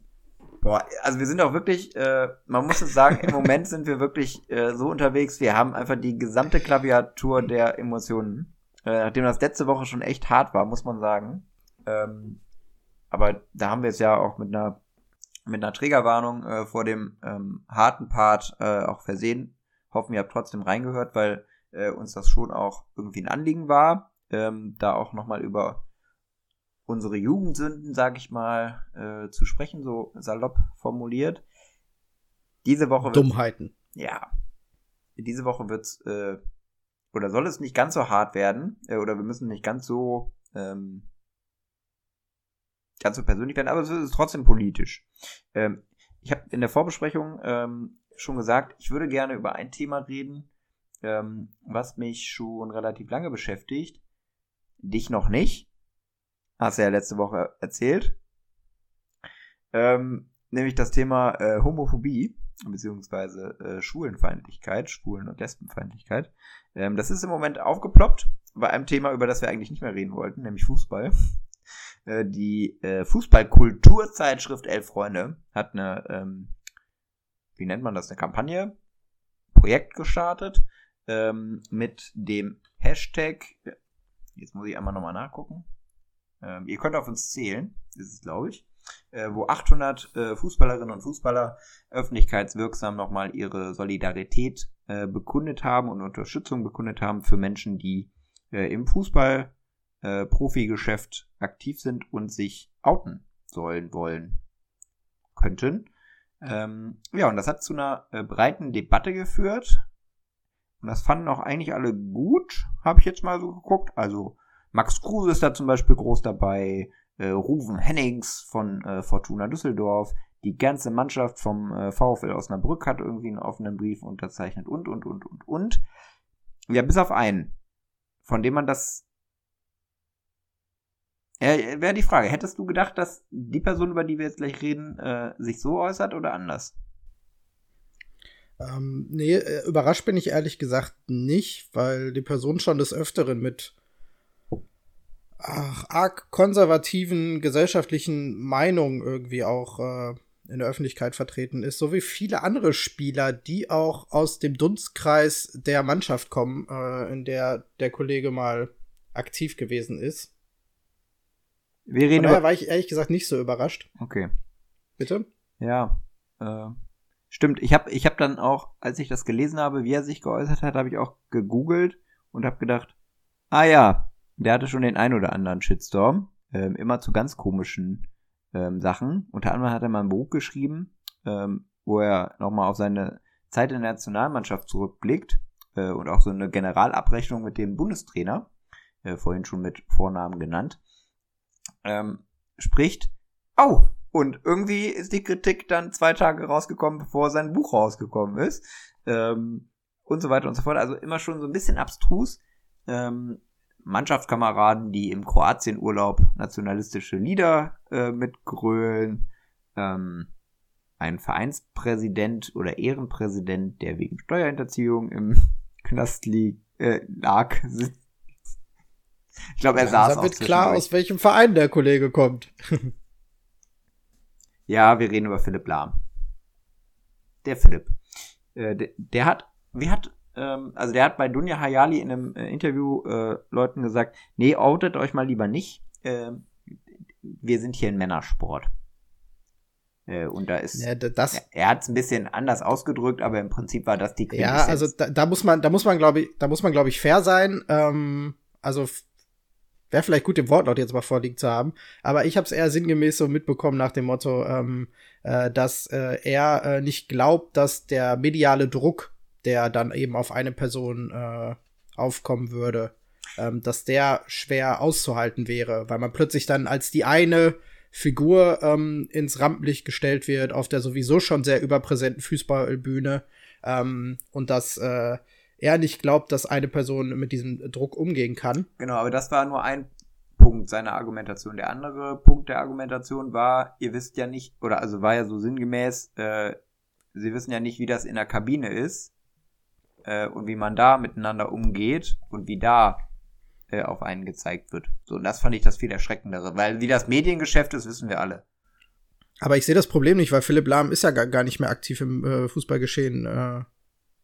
Boah, also wir sind auch wirklich, äh, man muss es sagen, im Moment sind wir wirklich äh, so unterwegs, wir haben einfach die gesamte Klaviatur der Emotionen. Äh, nachdem das letzte Woche schon echt hart war, muss man sagen. Ähm, aber da haben wir es ja auch mit einer mit einer Trägerwarnung äh, vor dem ähm, harten Part äh, auch versehen. Hoffen, ihr habt trotzdem reingehört, weil äh, uns das schon auch irgendwie ein Anliegen war, ähm, da auch nochmal über unsere Jugendsünden, sag ich mal, äh, zu sprechen, so salopp formuliert. Diese Woche Dummheiten. Ja. Diese Woche wird's äh, oder soll es nicht ganz so hart werden äh, oder wir müssen nicht ganz so ähm, ganz so persönlich werden, aber es ist trotzdem politisch. Ähm, ich habe in der Vorbesprechung ähm, schon gesagt, ich würde gerne über ein Thema reden, ähm, was mich schon relativ lange beschäftigt. Dich noch nicht. Hast du ja letzte Woche erzählt. Ähm, nämlich das Thema äh, Homophobie beziehungsweise äh, Schwulenfeindlichkeit, Schwulen- und Lesbenfeindlichkeit. Ähm, das ist im Moment aufgeploppt bei einem Thema, über das wir eigentlich nicht mehr reden wollten, nämlich Fußball. Äh, die äh, Fußballkulturzeitschrift Elf Freunde hat eine, ähm, wie nennt man das, eine Kampagne, Projekt gestartet ähm, mit dem Hashtag, jetzt muss ich einmal nochmal nachgucken, ähm, ihr könnt auf uns zählen, ist es glaube ich, äh, wo 800 äh, Fußballerinnen und Fußballer öffentlichkeitswirksam nochmal ihre Solidarität äh, bekundet haben und Unterstützung bekundet haben für Menschen, die äh, im Fußball äh, Profigeschäft aktiv sind und sich outen sollen, wollen, könnten. Ähm, ja, und das hat zu einer äh, breiten Debatte geführt. Und das fanden auch eigentlich alle gut, habe ich jetzt mal so geguckt. Also Max Kruse ist da zum Beispiel groß dabei, äh, Ruven Hennings von äh, Fortuna Düsseldorf, die ganze Mannschaft vom äh, VfL Osnabrück hat irgendwie einen offenen Brief unterzeichnet und, und, und, und, und. Ja, bis auf einen, von dem man das ja, wäre die Frage. Hättest du gedacht, dass die Person, über die wir jetzt gleich reden, äh, sich so äußert oder anders? Ähm, nee, äh, überrascht bin ich ehrlich gesagt nicht, weil die Person schon des Öfteren mit ach, arg konservativen gesellschaftlichen Meinungen irgendwie auch äh, in der Öffentlichkeit vertreten ist, so wie viele andere Spieler, die auch aus dem Dunstkreis der Mannschaft kommen, äh, in der der Kollege mal aktiv gewesen ist. Wir reden Von daher war ich ehrlich gesagt nicht so überrascht. Okay. Bitte? Ja. Äh, stimmt. Ich habe ich hab dann auch, als ich das gelesen habe, wie er sich geäußert hat, habe ich auch gegoogelt und habe gedacht, ah ja, der hatte schon den ein oder anderen Shitstorm. Ähm, immer zu ganz komischen ähm, Sachen. Unter anderem hat er mal ein Buch geschrieben, ähm, wo er nochmal auf seine Zeit in der Nationalmannschaft zurückblickt äh, und auch so eine Generalabrechnung mit dem Bundestrainer, äh, vorhin schon mit Vornamen genannt ähm, spricht. Oh, und irgendwie ist die Kritik dann zwei Tage rausgekommen, bevor sein Buch rausgekommen ist. Ähm, und so weiter und so fort. Also immer schon so ein bisschen abstrus. Ähm, Mannschaftskameraden, die im Kroatienurlaub nationalistische Lieder äh, mitgrölen. Ähm, ein Vereinspräsident oder Ehrenpräsident, der wegen Steuerhinterziehung im Knast äh, lag, ich glaube, er saß auch. wird klar, aus welchem Verein der Kollege kommt. [LAUGHS] ja, wir reden über Philipp Lahm. Der Philipp. Äh, der, der, hat, wie hat, ähm, also der hat bei Dunja Hayali in einem äh, Interview äh, Leuten gesagt, nee, outet euch mal lieber nicht. Ähm, wir sind hier in Männersport. Äh, und da ist, ja, das, er, er hat es ein bisschen anders ausgedrückt, aber im Prinzip war das die Quintessenz. Ja, also da, da muss man, da muss man, glaube ich, da muss man, glaube ich, fair sein. Ähm, also Wäre vielleicht gut, den Wortlaut jetzt mal vorliegen zu haben. Aber ich habe es eher sinngemäß so mitbekommen nach dem Motto, ähm, äh, dass äh, er äh, nicht glaubt, dass der mediale Druck, der dann eben auf eine Person äh, aufkommen würde, ähm, dass der schwer auszuhalten wäre, weil man plötzlich dann als die eine Figur ähm, ins Rampenlicht gestellt wird auf der sowieso schon sehr überpräsenten Fußballbühne ähm, und dass äh, er nicht glaubt, dass eine Person mit diesem Druck umgehen kann. Genau, aber das war nur ein Punkt seiner Argumentation. Der andere Punkt der Argumentation war, ihr wisst ja nicht, oder also war ja so sinngemäß, äh, sie wissen ja nicht, wie das in der Kabine ist äh, und wie man da miteinander umgeht und wie da äh, auf einen gezeigt wird. So, und das fand ich das viel erschreckendere, weil wie das Mediengeschäft ist, wissen wir alle. Aber ich sehe das Problem nicht, weil Philipp Lahm ist ja gar, gar nicht mehr aktiv im äh, Fußballgeschehen. Äh,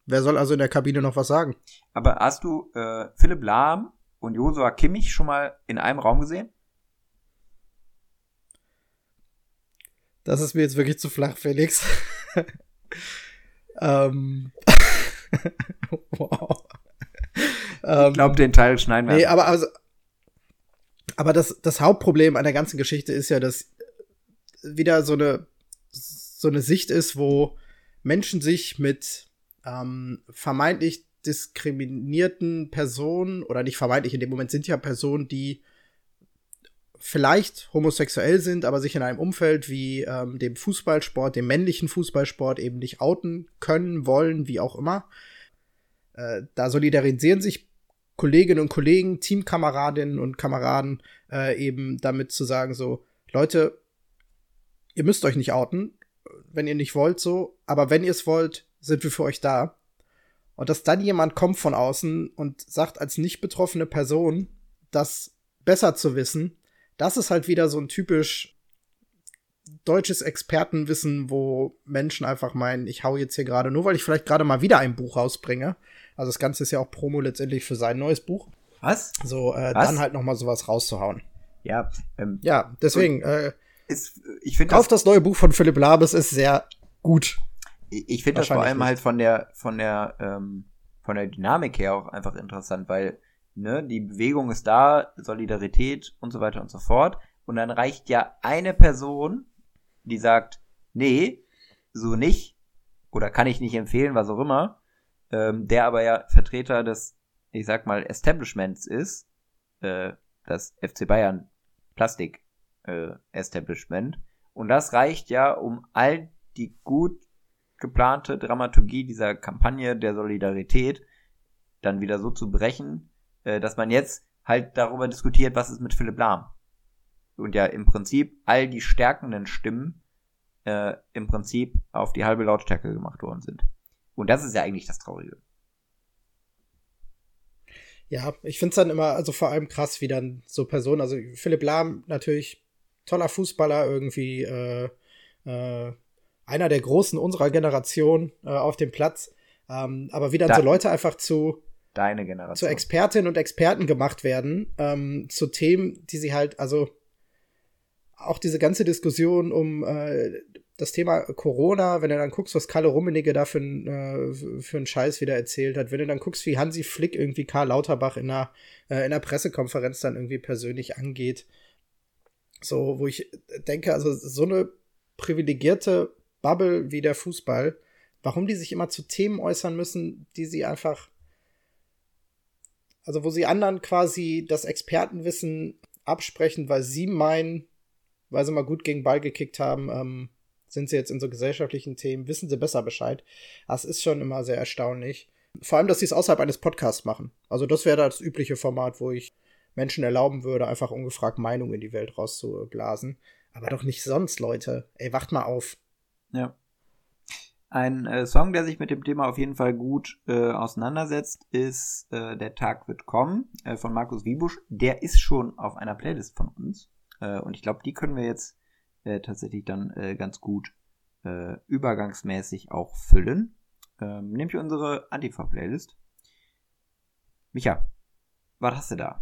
wer soll also in der Kabine noch was sagen? Aber hast du äh, Philipp Lahm und Josua Kimmich schon mal in einem Raum gesehen? Das ist mir jetzt wirklich zu flach, Felix. [LAUGHS] ähm. [LAUGHS] wow. ich glaube, den Teil schneiden wir. Nee, aber, also, aber das, das Hauptproblem an der ganzen Geschichte ist ja, dass wieder so eine, so eine Sicht ist, wo Menschen sich mit ähm, vermeintlich diskriminierten Personen oder nicht vermeintlich, in dem Moment sind ja Personen, die vielleicht homosexuell sind, aber sich in einem Umfeld wie ähm, dem Fußballsport, dem männlichen Fußballsport eben nicht outen können, wollen, wie auch immer. Äh, da solidarisieren sich Kolleginnen und Kollegen, Teamkameradinnen und Kameraden äh, eben damit zu sagen so, Leute, ihr müsst euch nicht outen, wenn ihr nicht wollt so, aber wenn ihr es wollt, sind wir für euch da. Und dass dann jemand kommt von außen und sagt als nicht betroffene Person, das besser zu wissen, das ist halt wieder so ein typisch deutsches Expertenwissen, wo Menschen einfach meinen, ich hau jetzt hier gerade, nur weil ich vielleicht gerade mal wieder ein Buch rausbringe. Also das Ganze ist ja auch Promo letztendlich für sein neues Buch. Was? So, äh, Was? dann halt noch mal sowas rauszuhauen. Ja, ähm, Ja, deswegen, äh, ist, ich finde kauft das neue Buch von Philipp Labes, ist sehr gut. Ich finde das vor allem nicht. halt von der, von der, ähm, von der Dynamik her auch einfach interessant, weil, ne, die Bewegung ist da, Solidarität und so weiter und so fort. Und dann reicht ja eine Person, die sagt, nee, so nicht, oder kann ich nicht empfehlen, was auch immer, ähm, der aber ja Vertreter des, ich sag mal, Establishments ist, äh, das FC Bayern Plastik äh, Establishment. Und das reicht ja, um all die gut geplante Dramaturgie dieser Kampagne der Solidarität dann wieder so zu brechen, äh, dass man jetzt halt darüber diskutiert, was ist mit Philipp Lahm. Und ja im Prinzip all die stärkenden Stimmen äh, im Prinzip auf die halbe Lautstärke gemacht worden sind. Und das ist ja eigentlich das Traurige. Ja, ich find's dann immer, also vor allem krass, wie dann so Personen, also Philipp Lahm natürlich toller Fußballer, irgendwie äh, äh, einer der Großen unserer Generation äh, auf dem Platz. Ähm, aber wie dann Da- so Leute einfach zu, Deine zu Generation. Expertinnen und Experten gemacht werden, ähm, zu Themen, die sie halt, also auch diese ganze Diskussion um äh, das Thema Corona, wenn du dann guckst, was Kalle Rummenigge da für, äh, für einen Scheiß wieder erzählt hat, wenn du dann guckst, wie Hansi Flick irgendwie Karl Lauterbach in einer, äh, in einer Pressekonferenz dann irgendwie persönlich angeht. So, wo ich denke, also so eine privilegierte Bubble wie der Fußball, warum die sich immer zu Themen äußern müssen, die sie einfach also wo sie anderen quasi das Expertenwissen absprechen, weil sie meinen, weil sie mal gut gegen Ball gekickt haben, ähm, sind sie jetzt in so gesellschaftlichen Themen, wissen sie besser Bescheid. Das ist schon immer sehr erstaunlich. Vor allem, dass sie es außerhalb eines Podcasts machen. Also das wäre das übliche Format, wo ich Menschen erlauben würde, einfach ungefragt Meinungen in die Welt rauszublasen. Aber doch nicht sonst, Leute. Ey, wacht mal auf. Ja. Ein äh, Song, der sich mit dem Thema auf jeden Fall gut äh, auseinandersetzt, ist äh, Der Tag wird kommen äh, von Markus Wiebusch. Der ist schon auf einer Playlist von uns. Äh, und ich glaube, die können wir jetzt äh, tatsächlich dann ganz gut übergangsmäßig auch füllen. Ähm, nämlich unsere Antifa-Playlist. Micha, was hast du da?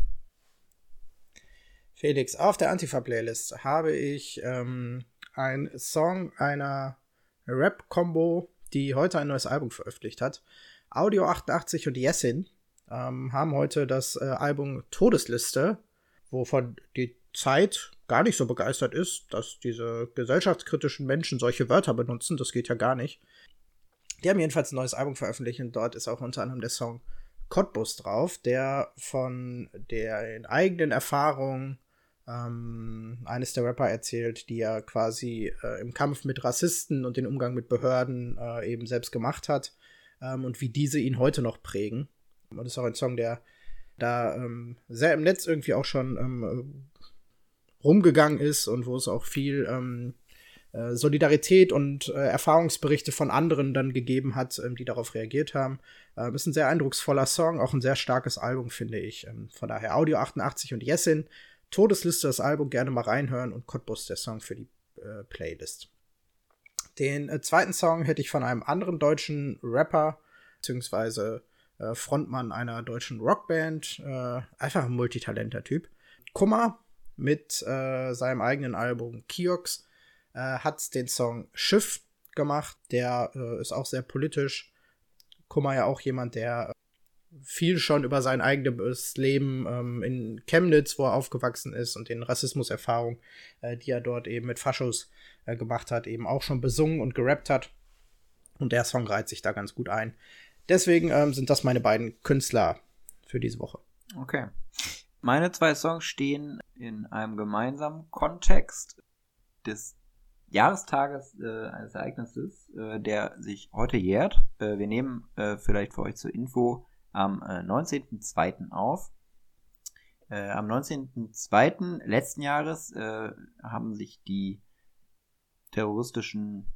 Felix, auf der Antifa-Playlist habe ich ähm, einen Song einer Rap-Combo, die heute ein neues Album veröffentlicht hat. Audio 88 und Yesin ähm, haben heute das äh, Album Todesliste, wovon die Zeit gar nicht so begeistert ist, dass diese gesellschaftskritischen Menschen solche Wörter benutzen. Das geht ja gar nicht. Die haben jedenfalls ein neues Album veröffentlicht und dort ist auch unter anderem der Song Cottbus drauf, der von der eigenen Erfahrungen ähm, eines der Rapper erzählt, die er quasi äh, im Kampf mit Rassisten und den Umgang mit Behörden äh, eben selbst gemacht hat ähm, und wie diese ihn heute noch prägen. Und das ist auch ein Song, der da ähm, sehr im Netz irgendwie auch schon ähm, rumgegangen ist und wo es auch viel ähm, äh, Solidarität und äh, Erfahrungsberichte von anderen dann gegeben hat, ähm, die darauf reagiert haben. Ist ein sehr eindrucksvoller Song, auch ein sehr starkes Album, finde ich. Von daher Audio 88 und Jessin, Todesliste das Album gerne mal reinhören und Cottbus der Song für die äh, Playlist. Den äh, zweiten Song hätte ich von einem anderen deutschen Rapper, beziehungsweise äh, Frontmann einer deutschen Rockband, äh, einfach ein multitalenter Typ. Kummer mit äh, seinem eigenen Album Kiox äh, hat den Song Schiff gemacht. Der ist auch sehr politisch. Kummer ja auch jemand, der viel schon über sein eigenes Leben ähm, in Chemnitz, wo er aufgewachsen ist und den Rassismuserfahrungen, äh, die er dort eben mit Faschos äh, gemacht hat, eben auch schon besungen und gerappt hat. Und der Song reiht sich da ganz gut ein. Deswegen ähm, sind das meine beiden Künstler für diese Woche. Okay. Meine zwei Songs stehen in einem gemeinsamen Kontext des Jahrestages äh, eines Ereignisses, äh, der sich heute jährt. Äh, wir nehmen äh, vielleicht für euch zur Info am äh, 19.02. auf. Äh, am 19.02. letzten Jahres äh, haben sich die terroristischen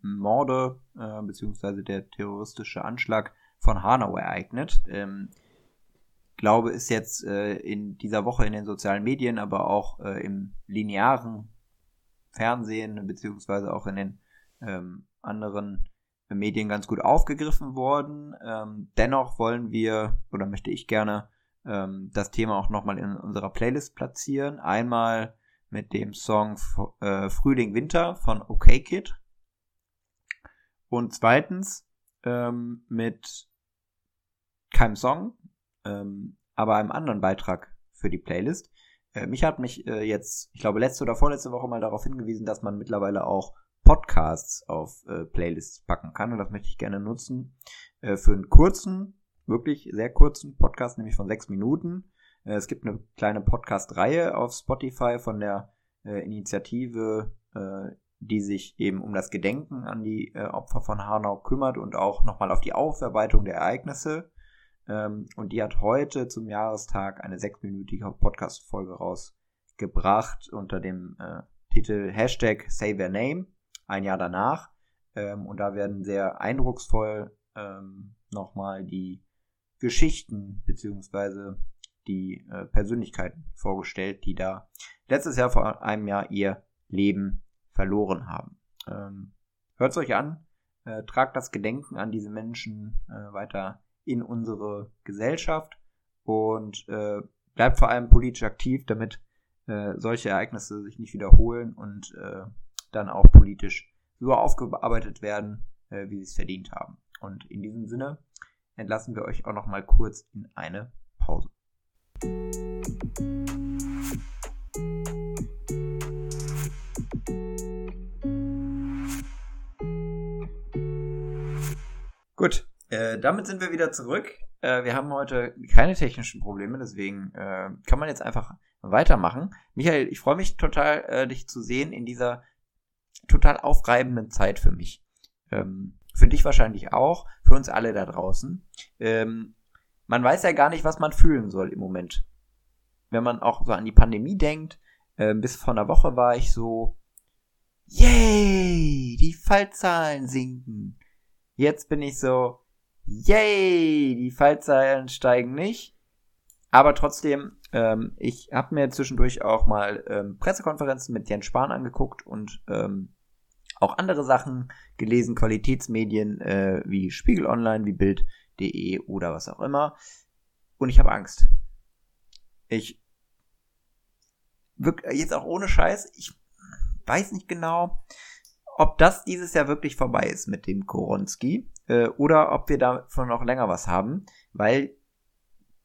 Morde äh, beziehungsweise der terroristische Anschlag von Hanau ereignet. Ähm, glaube, ist jetzt äh, in dieser Woche in den sozialen Medien, aber auch äh, im linearen Fernsehen beziehungsweise auch in den ähm, anderen Medien ganz gut aufgegriffen worden. Ähm, dennoch wollen wir oder möchte ich gerne ähm, das Thema auch nochmal in unserer Playlist platzieren. Einmal mit dem Song äh, Frühling Winter von OK Kid und zweitens ähm, mit keinem Song, ähm, aber einem anderen Beitrag für die Playlist. Äh, mich hat mich äh, jetzt, ich glaube, letzte oder vorletzte Woche mal darauf hingewiesen, dass man mittlerweile auch Podcasts auf äh, Playlists packen kann. Und das möchte ich gerne nutzen äh, für einen kurzen, wirklich sehr kurzen Podcast, nämlich von sechs Minuten. Äh, es gibt eine kleine Podcast-Reihe auf Spotify von der äh, Initiative, äh, die sich eben um das Gedenken an die äh, Opfer von Hanau kümmert und auch nochmal auf die Aufarbeitung der Ereignisse. Ähm, und die hat heute zum Jahrestag eine sechsminütige Podcast-Folge rausgebracht unter dem Titel Hashtag Say Their Name, ein Jahr danach. Ähm, und da werden sehr eindrucksvoll ähm, nochmal die Geschichten beziehungsweise die äh, Persönlichkeiten vorgestellt, die da letztes Jahr vor einem Jahr ihr Leben verloren haben. Ähm, Hört es euch an, äh, tragt das Gedenken an diese Menschen äh, weiter in unsere Gesellschaft und äh, bleibt vor allem politisch aktiv, damit äh, solche Ereignisse sich nicht wiederholen und äh, dann auch politisch so aufgearbeitet werden, äh, wie sie es verdient haben. Und in diesem Sinne entlassen wir euch auch noch mal kurz in eine Pause. Gut, äh, damit sind wir wieder zurück. Äh, wir haben heute keine technischen Probleme, deswegen äh, kann man jetzt einfach weitermachen. Michael, ich freue mich total, äh, dich zu sehen in dieser total aufreibenden Zeit für mich. Ähm, für dich wahrscheinlich auch, für uns alle da draußen. Ähm, man weiß ja gar nicht, was man fühlen soll im Moment. Wenn man auch so an die Pandemie denkt, äh, bis vor einer Woche war ich so, yay, die Fallzahlen sinken. Jetzt bin ich so, yay, die Fallzahlen steigen nicht. Aber trotzdem, ähm, ich habe mir zwischendurch auch mal ähm, Pressekonferenzen mit Jens Spahn angeguckt und ähm, auch andere Sachen gelesen, Qualitätsmedien äh, wie Spiegel Online, wie Bild.de oder was auch immer. Und ich habe Angst. Ich wirklich jetzt auch ohne Scheiß, ich weiß nicht genau, ob das dieses Jahr wirklich vorbei ist mit dem Koronski äh, oder ob wir davon noch länger was haben, weil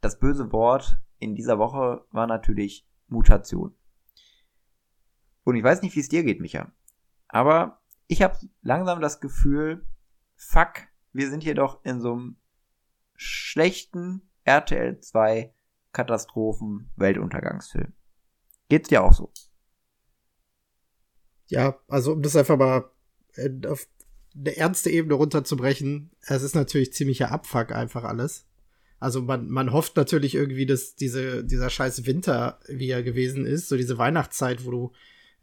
das böse Wort in dieser Woche war natürlich Mutation. Und ich weiß nicht, wie es dir geht, Micha. Aber ich habe langsam das Gefühl, fuck, wir sind hier doch in so einem schlechten RTL 2 Katastrophen Weltuntergangsfilm. Geht's dir auch so? Ja, also um das einfach mal äh, auf eine ernste Ebene runterzubrechen, es ist natürlich ziemlicher Abfuck einfach alles. Also man, man hofft natürlich irgendwie, dass diese, dieser scheiß Winter, wie er gewesen ist, so diese Weihnachtszeit, wo du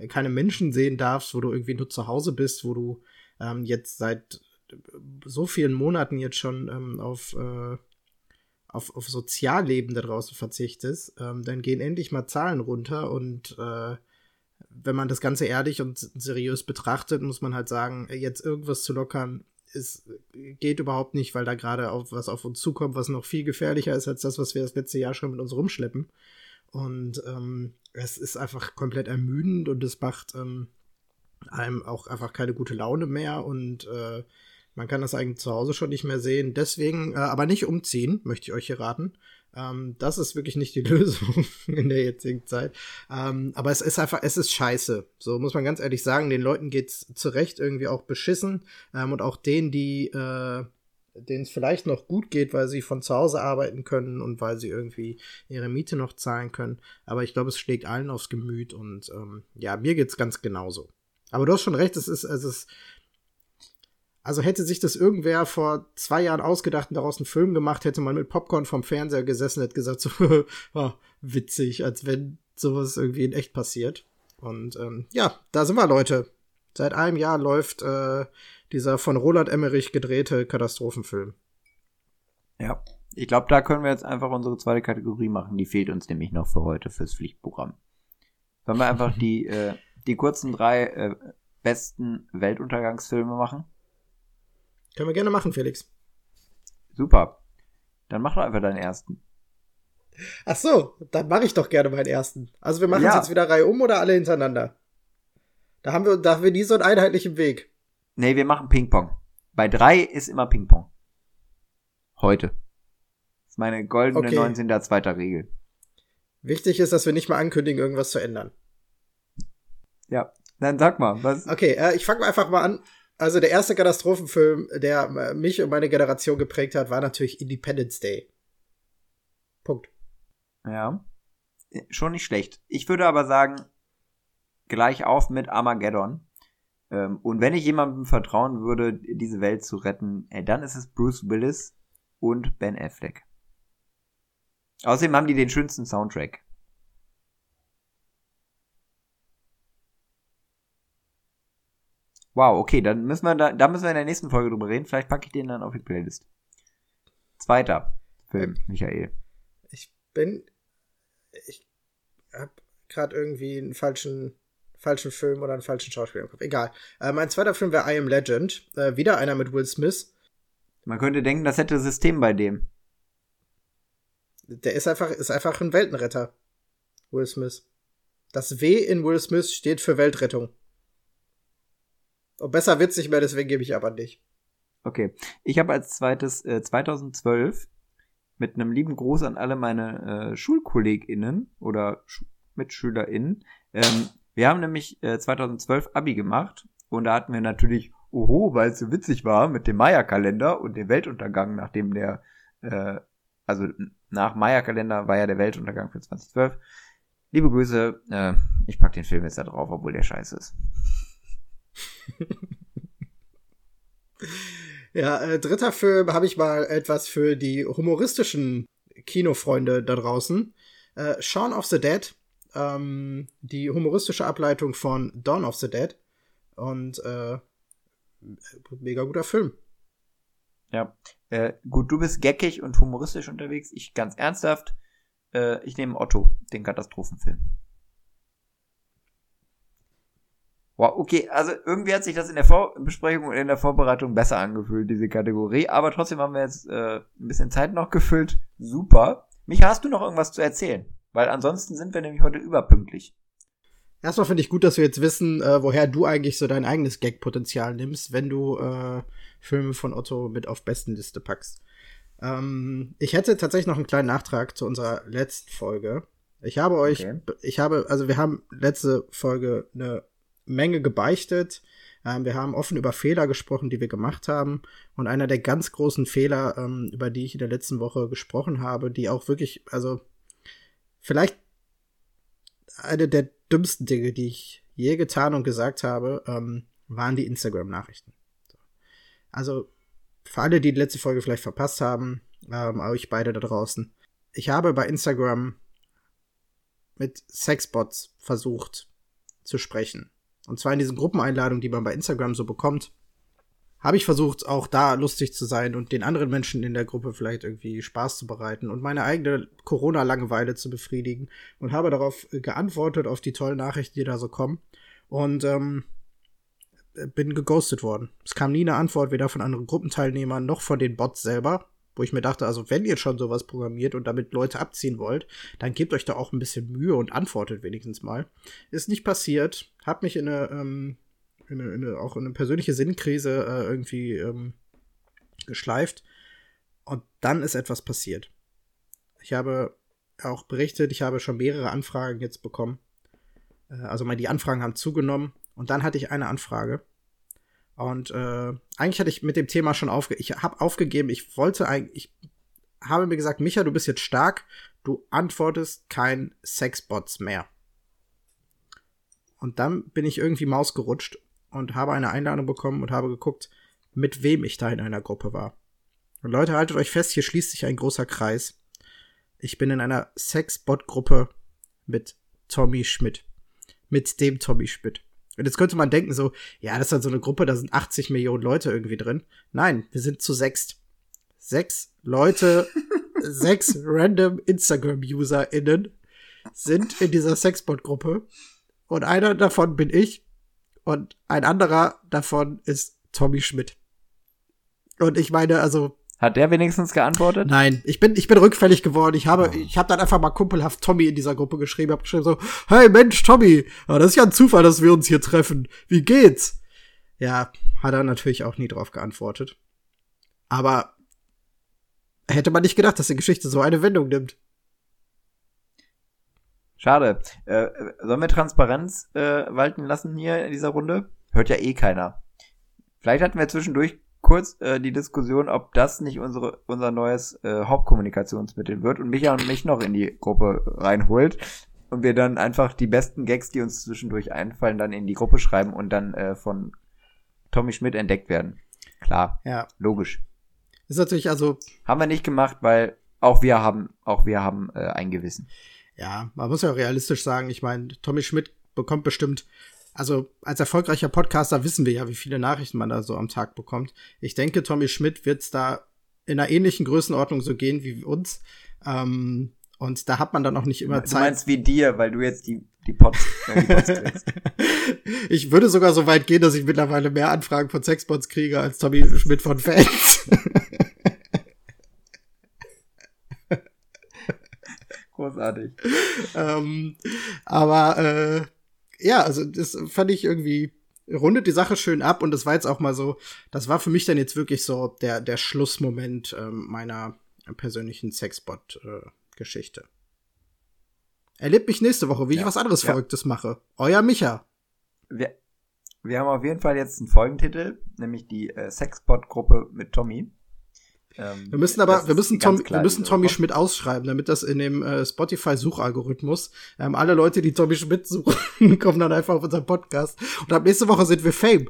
keine Menschen sehen darfst, wo du irgendwie nur zu Hause bist, wo du ähm, jetzt seit so vielen Monaten jetzt schon ähm, auf, äh, auf, auf Sozialleben da draußen verzichtest, ähm, dann gehen endlich mal Zahlen runter und äh, wenn man das Ganze ehrlich und seriös betrachtet, muss man halt sagen, jetzt irgendwas zu lockern, ist, geht überhaupt nicht, weil da gerade auf was auf uns zukommt, was noch viel gefährlicher ist als das, was wir das letzte Jahr schon mit uns rumschleppen. Und ähm, es ist einfach komplett ermüdend und es macht ähm, einem auch einfach keine gute Laune mehr und äh, man kann das eigentlich zu Hause schon nicht mehr sehen. Deswegen, äh, aber nicht umziehen, möchte ich euch hier raten. Ähm, das ist wirklich nicht die [LAUGHS] Lösung in der jetzigen Zeit. Ähm, aber es ist einfach, es ist scheiße. So muss man ganz ehrlich sagen. Den Leuten geht's zu Recht irgendwie auch beschissen. Ähm, und auch denen, die, äh, denen es vielleicht noch gut geht, weil sie von zu Hause arbeiten können und weil sie irgendwie ihre Miete noch zahlen können. Aber ich glaube, es schlägt allen aufs Gemüt und ähm, ja, mir geht's ganz genauso. Aber du hast schon recht, es ist, es ist also hätte sich das irgendwer vor zwei Jahren ausgedacht und daraus einen Film gemacht, hätte man mit Popcorn vom Fernseher gesessen, hätte gesagt [LAUGHS] so, oh, witzig, als wenn sowas irgendwie in echt passiert. Und ähm, ja, da sind wir, Leute. Seit einem Jahr läuft äh, dieser von Roland Emmerich gedrehte Katastrophenfilm. Ja, ich glaube, da können wir jetzt einfach unsere zweite Kategorie machen. Die fehlt uns nämlich noch für heute fürs Pflichtprogramm. Sollen wir einfach [LAUGHS] die, äh, die kurzen drei äh, besten Weltuntergangsfilme machen? Können wir gerne machen, Felix. Super. Dann mach doch einfach deinen ersten. Ach so, dann mache ich doch gerne meinen ersten. Also wir machen ja. jetzt wieder Reihe um oder alle hintereinander? Da haben wir, da haben wir nie so einen einheitlichen Weg. Nee, wir machen Ping-Pong. Bei drei ist immer Ping-Pong. Heute. Das ist meine goldene okay. 19. zweiter Regel. Wichtig ist, dass wir nicht mal ankündigen, irgendwas zu ändern. Ja, dann sag mal, was. Okay, äh, ich fange einfach mal an. Also der erste Katastrophenfilm, der äh, mich und meine Generation geprägt hat, war natürlich Independence Day. Punkt. Ja. Schon nicht schlecht. Ich würde aber sagen, gleich auf mit Armageddon. Ähm, und wenn ich jemandem vertrauen würde, diese Welt zu retten, dann ist es Bruce Willis und Ben Affleck. Außerdem haben die den schönsten Soundtrack. Wow, okay, dann müssen wir da, da müssen wir in der nächsten Folge drüber reden. Vielleicht packe ich den dann auf die Playlist. Zweiter Film, Michael. Ich bin, ich hab gerade irgendwie einen falschen, falschen Film oder einen falschen Schauspieler im Kopf. Egal. Äh, mein zweiter Film wäre I Am Legend. Äh, wieder einer mit Will Smith. Man könnte denken, das hätte System bei dem. Der ist einfach, ist einfach ein Weltenretter. Will Smith. Das W in Will Smith steht für Weltrettung. Und besser wird's nicht mehr, deswegen gebe ich aber nicht. Okay. Ich habe als zweites äh, 2012 mit einem lieben Gruß an alle meine äh, SchulkollegInnen oder Sch MitschülerInnen. Ähm, wir haben nämlich äh, 2012 Abi gemacht und da hatten wir natürlich, oho, weil es so witzig war mit dem Maya-Kalender und dem Weltuntergang, nachdem der, äh, also nach Maya-Kalender war ja der Weltuntergang für 2012. Liebe Grüße, äh, ich pack den Film jetzt da drauf, obwohl der scheiße ist. [LAUGHS] ja, äh, dritter Film habe ich mal etwas für die humoristischen Kinofreunde da draußen. Äh, Shaun of the Dead, ähm, die humoristische Ableitung von Dawn of the Dead. Und äh, mega guter Film. Ja, äh, gut, du bist geckig und humoristisch unterwegs. Ich ganz ernsthaft. Äh, ich nehme Otto, den Katastrophenfilm. Wow, okay, also irgendwie hat sich das in der Vorbesprechung und in der Vorbereitung besser angefühlt, diese Kategorie. Aber trotzdem haben wir jetzt äh, ein bisschen Zeit noch gefüllt. Super. Micha, hast du noch irgendwas zu erzählen? Weil ansonsten sind wir nämlich heute überpünktlich. Erstmal finde ich gut, dass wir jetzt wissen, äh, woher du eigentlich so dein eigenes Gag-Potenzial nimmst, wenn du äh, Filme von Otto mit auf Bestenliste packst. Ähm, ich hätte tatsächlich noch einen kleinen Nachtrag zu unserer letzten Folge. Ich habe euch, Okay. ich habe, also wir haben letzte Folge eine Menge gebeichtet. Ähm, wir haben offen über Fehler gesprochen, die wir gemacht haben. Und einer der ganz großen Fehler, ähm, über die ich in der letzten Woche gesprochen habe, die auch wirklich, also vielleicht eine der dümmsten Dinge, die ich je getan und gesagt habe, ähm, waren die Instagram-Nachrichten. So. Also für alle, die die letzte Folge vielleicht verpasst haben, ähm, euch beide da draußen. Ich habe bei Instagram mit Sexbots versucht zu sprechen. Und zwar in diesen Gruppeneinladungen, die man bei Instagram so bekommt, habe ich versucht, auch da lustig zu sein und den anderen Menschen in der Gruppe vielleicht irgendwie Spaß zu bereiten und meine eigene Corona-Langeweile zu befriedigen und habe darauf geantwortet, auf die tollen Nachrichten, die da so kommen. Und ähm, bin geghostet worden. Es kam nie eine Antwort, weder von anderen Gruppenteilnehmern noch von den Bots selber, wo ich mir dachte, also wenn ihr schon sowas programmiert und damit Leute abziehen wollt, dann gebt euch da auch ein bisschen Mühe und antwortet wenigstens mal. Ist nicht passiert, hab mich in eine, ähm, in eine, in eine auch in eine persönliche Sinnkrise äh, irgendwie ähm, geschleift und dann ist etwas passiert. Ich habe auch berichtet, ich habe schon mehrere Anfragen jetzt bekommen. Äh, also mal die Anfragen haben zugenommen und dann hatte ich eine Anfrage. Und äh, eigentlich hatte ich mit dem Thema schon aufge... Ich habe aufgegeben, ich wollte eigentlich... Ich habe mir gesagt, Micha, du bist jetzt stark, du antwortest kein Sexbots mehr. Und dann bin ich irgendwie Maus gerutscht und habe eine Einladung bekommen und habe geguckt, mit wem ich da in einer Gruppe war. Und Leute, haltet euch fest, hier schließt sich ein großer Kreis. Ich bin in einer Sexbot-Gruppe mit Tommy Schmidt. Mit dem Tommy Schmidt. Und jetzt könnte man denken so, ja, das ist halt so eine Gruppe, da sind 80 Millionen Leute irgendwie drin. Nein, wir sind zu sechst. Sechs Leute, [LAUGHS] sechs random Instagram-UserInnen sind in dieser Sexbot-Gruppe. Und einer davon bin ich. Und ein anderer davon ist Tommy Schmidt. Und ich meine, also, Hat der wenigstens geantwortet? Nein, ich bin, ich bin rückfällig geworden. Ich habe, ich habe dann einfach mal kumpelhaft Tommy in dieser Gruppe geschrieben, habe geschrieben so, hey Mensch, Tommy, ja, das ist ja ein Zufall, dass wir uns hier treffen. Wie geht's? Ja, hat er natürlich auch nie drauf geantwortet. Aber hätte man nicht gedacht, dass die Geschichte so eine Wendung nimmt. Schade. Äh, sollen wir Transparenz äh, walten lassen hier in dieser Runde? Hört ja eh keiner. Vielleicht hatten wir zwischendurch kurz äh, die Diskussion, ob das nicht unsere, unser neues äh, Hauptkommunikationsmittel wird und Micha und mich noch in die Gruppe reinholt und wir dann einfach die besten Gags, die uns zwischendurch einfallen, dann in die Gruppe schreiben und dann äh, von Tommy Schmidt entdeckt werden. Klar, Ja, logisch. ist natürlich also, Haben wir nicht gemacht, weil auch wir haben, auch wir haben äh, ein Gewissen. ja, man muss ja realistisch sagen, ich meine, Tommy Schmidt bekommt bestimmt, also als erfolgreicher Podcaster wissen wir ja, wie viele Nachrichten man da so am Tag bekommt. Ich denke, Tommy Schmidt wird's da in einer ähnlichen Größenordnung so gehen wie uns. Ähm, und da hat man dann auch nicht immer Du Zeit. meinst wie dir, weil du jetzt die, die Pots, äh, die Pots kriegst. [LAUGHS] ich würde sogar so weit gehen, dass ich mittlerweile mehr Anfragen von Sexbots kriege als Tommy Schmidt von Fans. [LAUGHS] Großartig. ähm, aber äh, ja, also das fand ich irgendwie rundet die Sache schön ab und das war jetzt auch mal so, das war für mich dann jetzt wirklich so der der Schlussmoment ähm, meiner persönlichen Sexbot-Geschichte. Erlebt mich nächste Woche, wie ich Ja, was anderes ja. Verrücktes mache. Euer Micha. Wir, wir haben auf jeden Fall jetzt einen Folgentitel, nämlich die äh, Sexbot-Gruppe mit Tommy. Ähm, Wir müssen aber, wir müssen, Tom, wir müssen Tommy. Schmidt ausschreiben, damit das in dem äh, Spotify-Suchalgorithmus, ähm, alle Leute, die Tommy Schmidt suchen, [LAUGHS] kommen dann einfach auf unseren Podcast. Und ab nächste Woche sind wir Fame.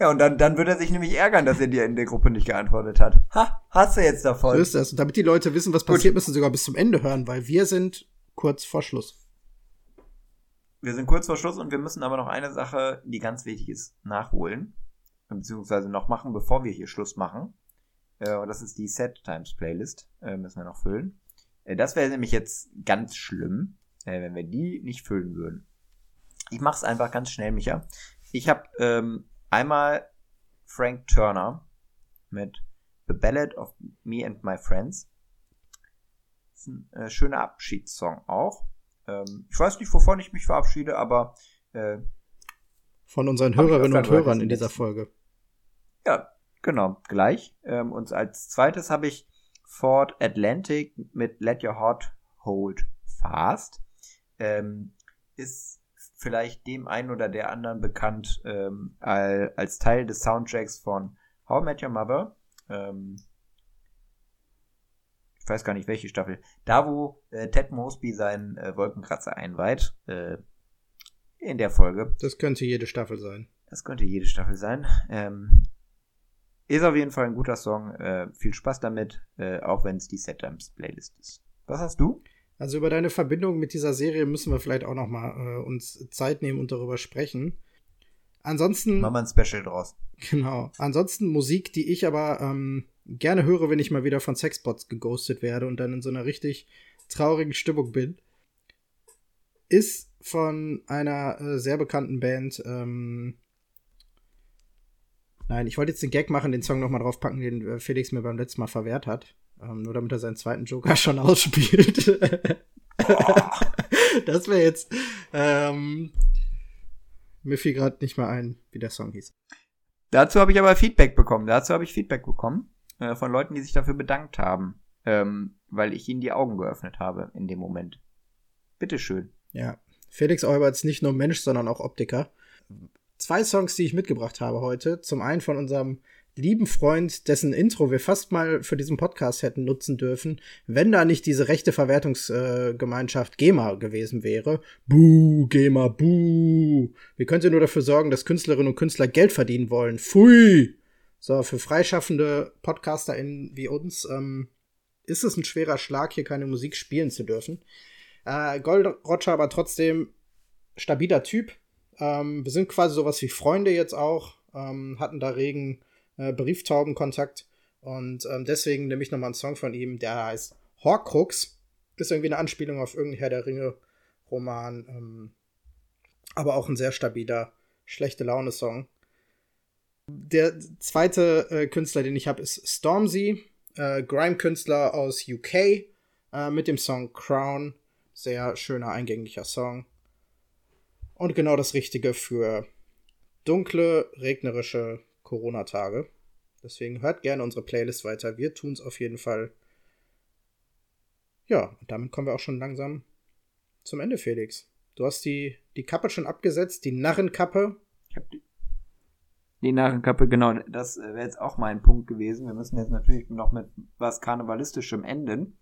Ja, und dann, dann wird er sich nämlich ärgern, dass er dir in der Gruppe nicht geantwortet hat. Ha, hast du jetzt So davon. ist das. Und damit die Leute wissen, was passiert, müssen sie sogar bis zum Ende hören, weil wir sind kurz vor Schluss. Wir sind kurz vor Schluss und wir müssen aber noch eine Sache, die ganz wichtig ist, nachholen. Beziehungsweise noch machen, bevor wir hier Schluss machen. Äh, und das ist die Set Times Playlist. Äh, müssen wir noch füllen. Äh, das wäre nämlich jetzt ganz schlimm, äh, wenn wir die nicht füllen würden. Ich mach's einfach ganz schnell, Micha. Ich habe ähm, einmal Frank Turner mit The Ballad of Me and My Friends. Das ist ein äh, schöner Abschiedssong auch. Ähm, ich weiß nicht, wovon ich mich verabschiede, aber äh, Von unseren Hörerinnen und Hörern in dieser. Folge. Ja, genau, gleich. Ähm, und als zweites habe ich Ford Atlantic mit Let Your Heart Hold Fast. Ähm, ist vielleicht dem einen oder der anderen bekannt ähm, als Teil des Soundtracks von How I Met Your Mother. Ähm, ich weiß gar nicht welche Staffel. Da, wo äh, Ted Mosby seinen äh, Wolkenkratzer einweiht. Äh, in der Folge. Das könnte jede Staffel sein. Das könnte jede Staffel sein. Ähm, ist auf jeden Fall ein guter Song. Äh, viel Spaß damit, äh, auch wenn es die Set-Times Playlist ist. Was hast du? Also über deine Verbindung mit dieser Serie müssen wir vielleicht auch noch mal äh, uns Zeit nehmen und darüber sprechen. Ansonsten. Machen wir ein Special draus. Genau. Ansonsten Musik, die ich aber ähm, gerne höre, wenn ich mal wieder von Sexbots geghostet werde und dann in so einer richtig traurigen Stimmung bin, ist von einer äh, sehr bekannten Band. Ähm, Nein, ich wollte jetzt den Gag machen, den Song nochmal draufpacken, den äh, Felix mir beim letzten Mal verwehrt hat. Ähm, nur damit er seinen zweiten Joker [LAUGHS] schon ausspielt. [LAUGHS] das wäre jetzt. Ähm, mir fiel gerade nicht mal ein, wie der Song hieß. Dazu habe ich aber Feedback bekommen. Dazu habe ich Feedback bekommen äh, von Leuten, die sich dafür bedankt haben, ähm, weil ich ihnen die Augen geöffnet habe in dem Moment. Bitteschön. Ja, Felix Eubert ist nicht nur Mensch, sondern auch Optiker. Zwei Songs, die ich mitgebracht habe heute. Zum einen von unserem lieben Freund, dessen Intro wir fast mal für diesen Podcast hätten nutzen dürfen, wenn da nicht diese rechte Verwertungsgemeinschaft äh, GEMA gewesen wäre. Buh, GEMA, buh. Wie könnt ihr nur dafür sorgen, dass Künstlerinnen und Künstler Geld verdienen wollen? Pfui! So, für freischaffende PodcasterInnen wie uns ähm, ist es ein schwerer Schlag, hier keine Musik spielen zu dürfen. Äh, Gold Roger aber trotzdem stabiler Typ. Ähm, wir sind quasi sowas wie Freunde jetzt auch, ähm, hatten da regen äh, Brieftaubenkontakt. Und ähm, deswegen nehme ich nochmal einen Song von ihm, der heißt Horcrux. Ist irgendwie eine Anspielung auf irgendeinen Herr der Ringe-Roman. Ähm, aber auch ein sehr stabiler, schlechte Laune-Song. Der zweite äh, Künstler, den ich habe, ist Stormzy, äh, Grime-Künstler aus UK, äh, mit dem Song Crown. Sehr schöner, eingänglicher Song. Und genau das Richtige für dunkle, regnerische Corona-Tage. Deswegen hört gerne unsere Playlist weiter. Wir tun es auf jeden Fall. Ja, und damit kommen wir auch schon langsam zum Ende, Felix. Du hast die, die Kappe schon abgesetzt, die Narrenkappe. Ich habe die, die Narrenkappe, genau. Das äh, wäre jetzt auch mein Punkt gewesen. Wir müssen jetzt natürlich noch mit was Karnevalistischem enden.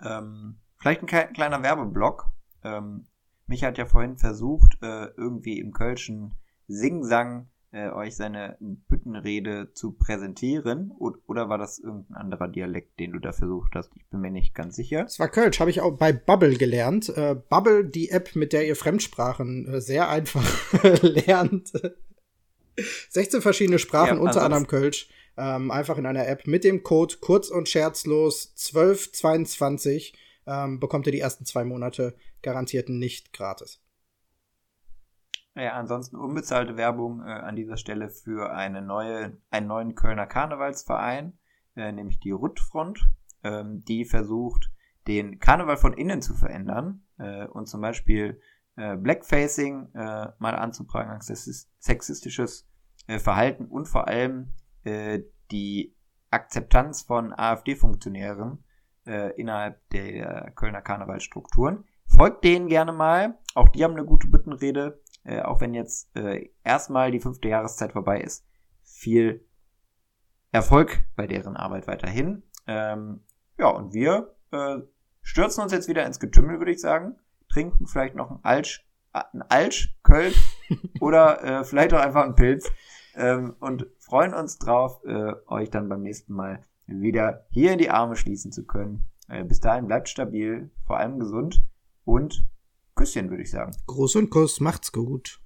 Ähm, vielleicht ein kleiner Werbeblock. Ähm, mich hat ja vorhin versucht, äh, irgendwie im Kölschen Singsang äh, euch seine Büttenrede zu präsentieren. O oder war das irgendein anderer Dialekt, den du da versucht hast? Ich bin mir nicht ganz sicher. Es war Kölsch, habe ich auch bei Bubble gelernt. Äh, Bubble, die App, mit der ihr Fremdsprachen äh, sehr einfach [LAUGHS] lernt. 16 verschiedene Sprachen, ja, unter anderem Kölsch. Ähm, einfach in einer App mit dem Code kurz und scherzlos 1222 ähm, bekommt ihr die ersten zwei Monate garantiert nicht gratis. Ja, ansonsten unbezahlte Werbung äh, an dieser Stelle für eine neue, einen neuen Kölner Karnevalsverein, äh, nämlich die Ruttfront, ähm, die versucht, den Karneval von innen zu verändern äh, und zum Beispiel äh, Blackfacing äh, mal anzuprangern, sexistisches äh, Verhalten und vor allem die Akzeptanz von AfD-Funktionären äh, innerhalb der Kölner Karnevalstrukturen. Folgt denen gerne mal. Auch die haben eine gute Büttenrede äh, auch wenn jetzt äh, erstmal die fünfte Jahreszeit vorbei ist, viel Erfolg bei deren Arbeit weiterhin. Ähm, ja, und wir äh, stürzen uns jetzt wieder ins Getümmel, würde ich sagen. Trinken vielleicht noch ein Alsch, äh, ein Alsch, Köln [LAUGHS] oder äh, vielleicht auch einfach einen Pilz. Ähm, und freuen uns drauf, äh, euch dann beim nächsten Mal wieder hier in die Arme schließen zu können. Äh, bis dahin bleibt stabil, vor allem gesund und Küsschen, würde ich sagen. Gruß und Kuss, macht's gut.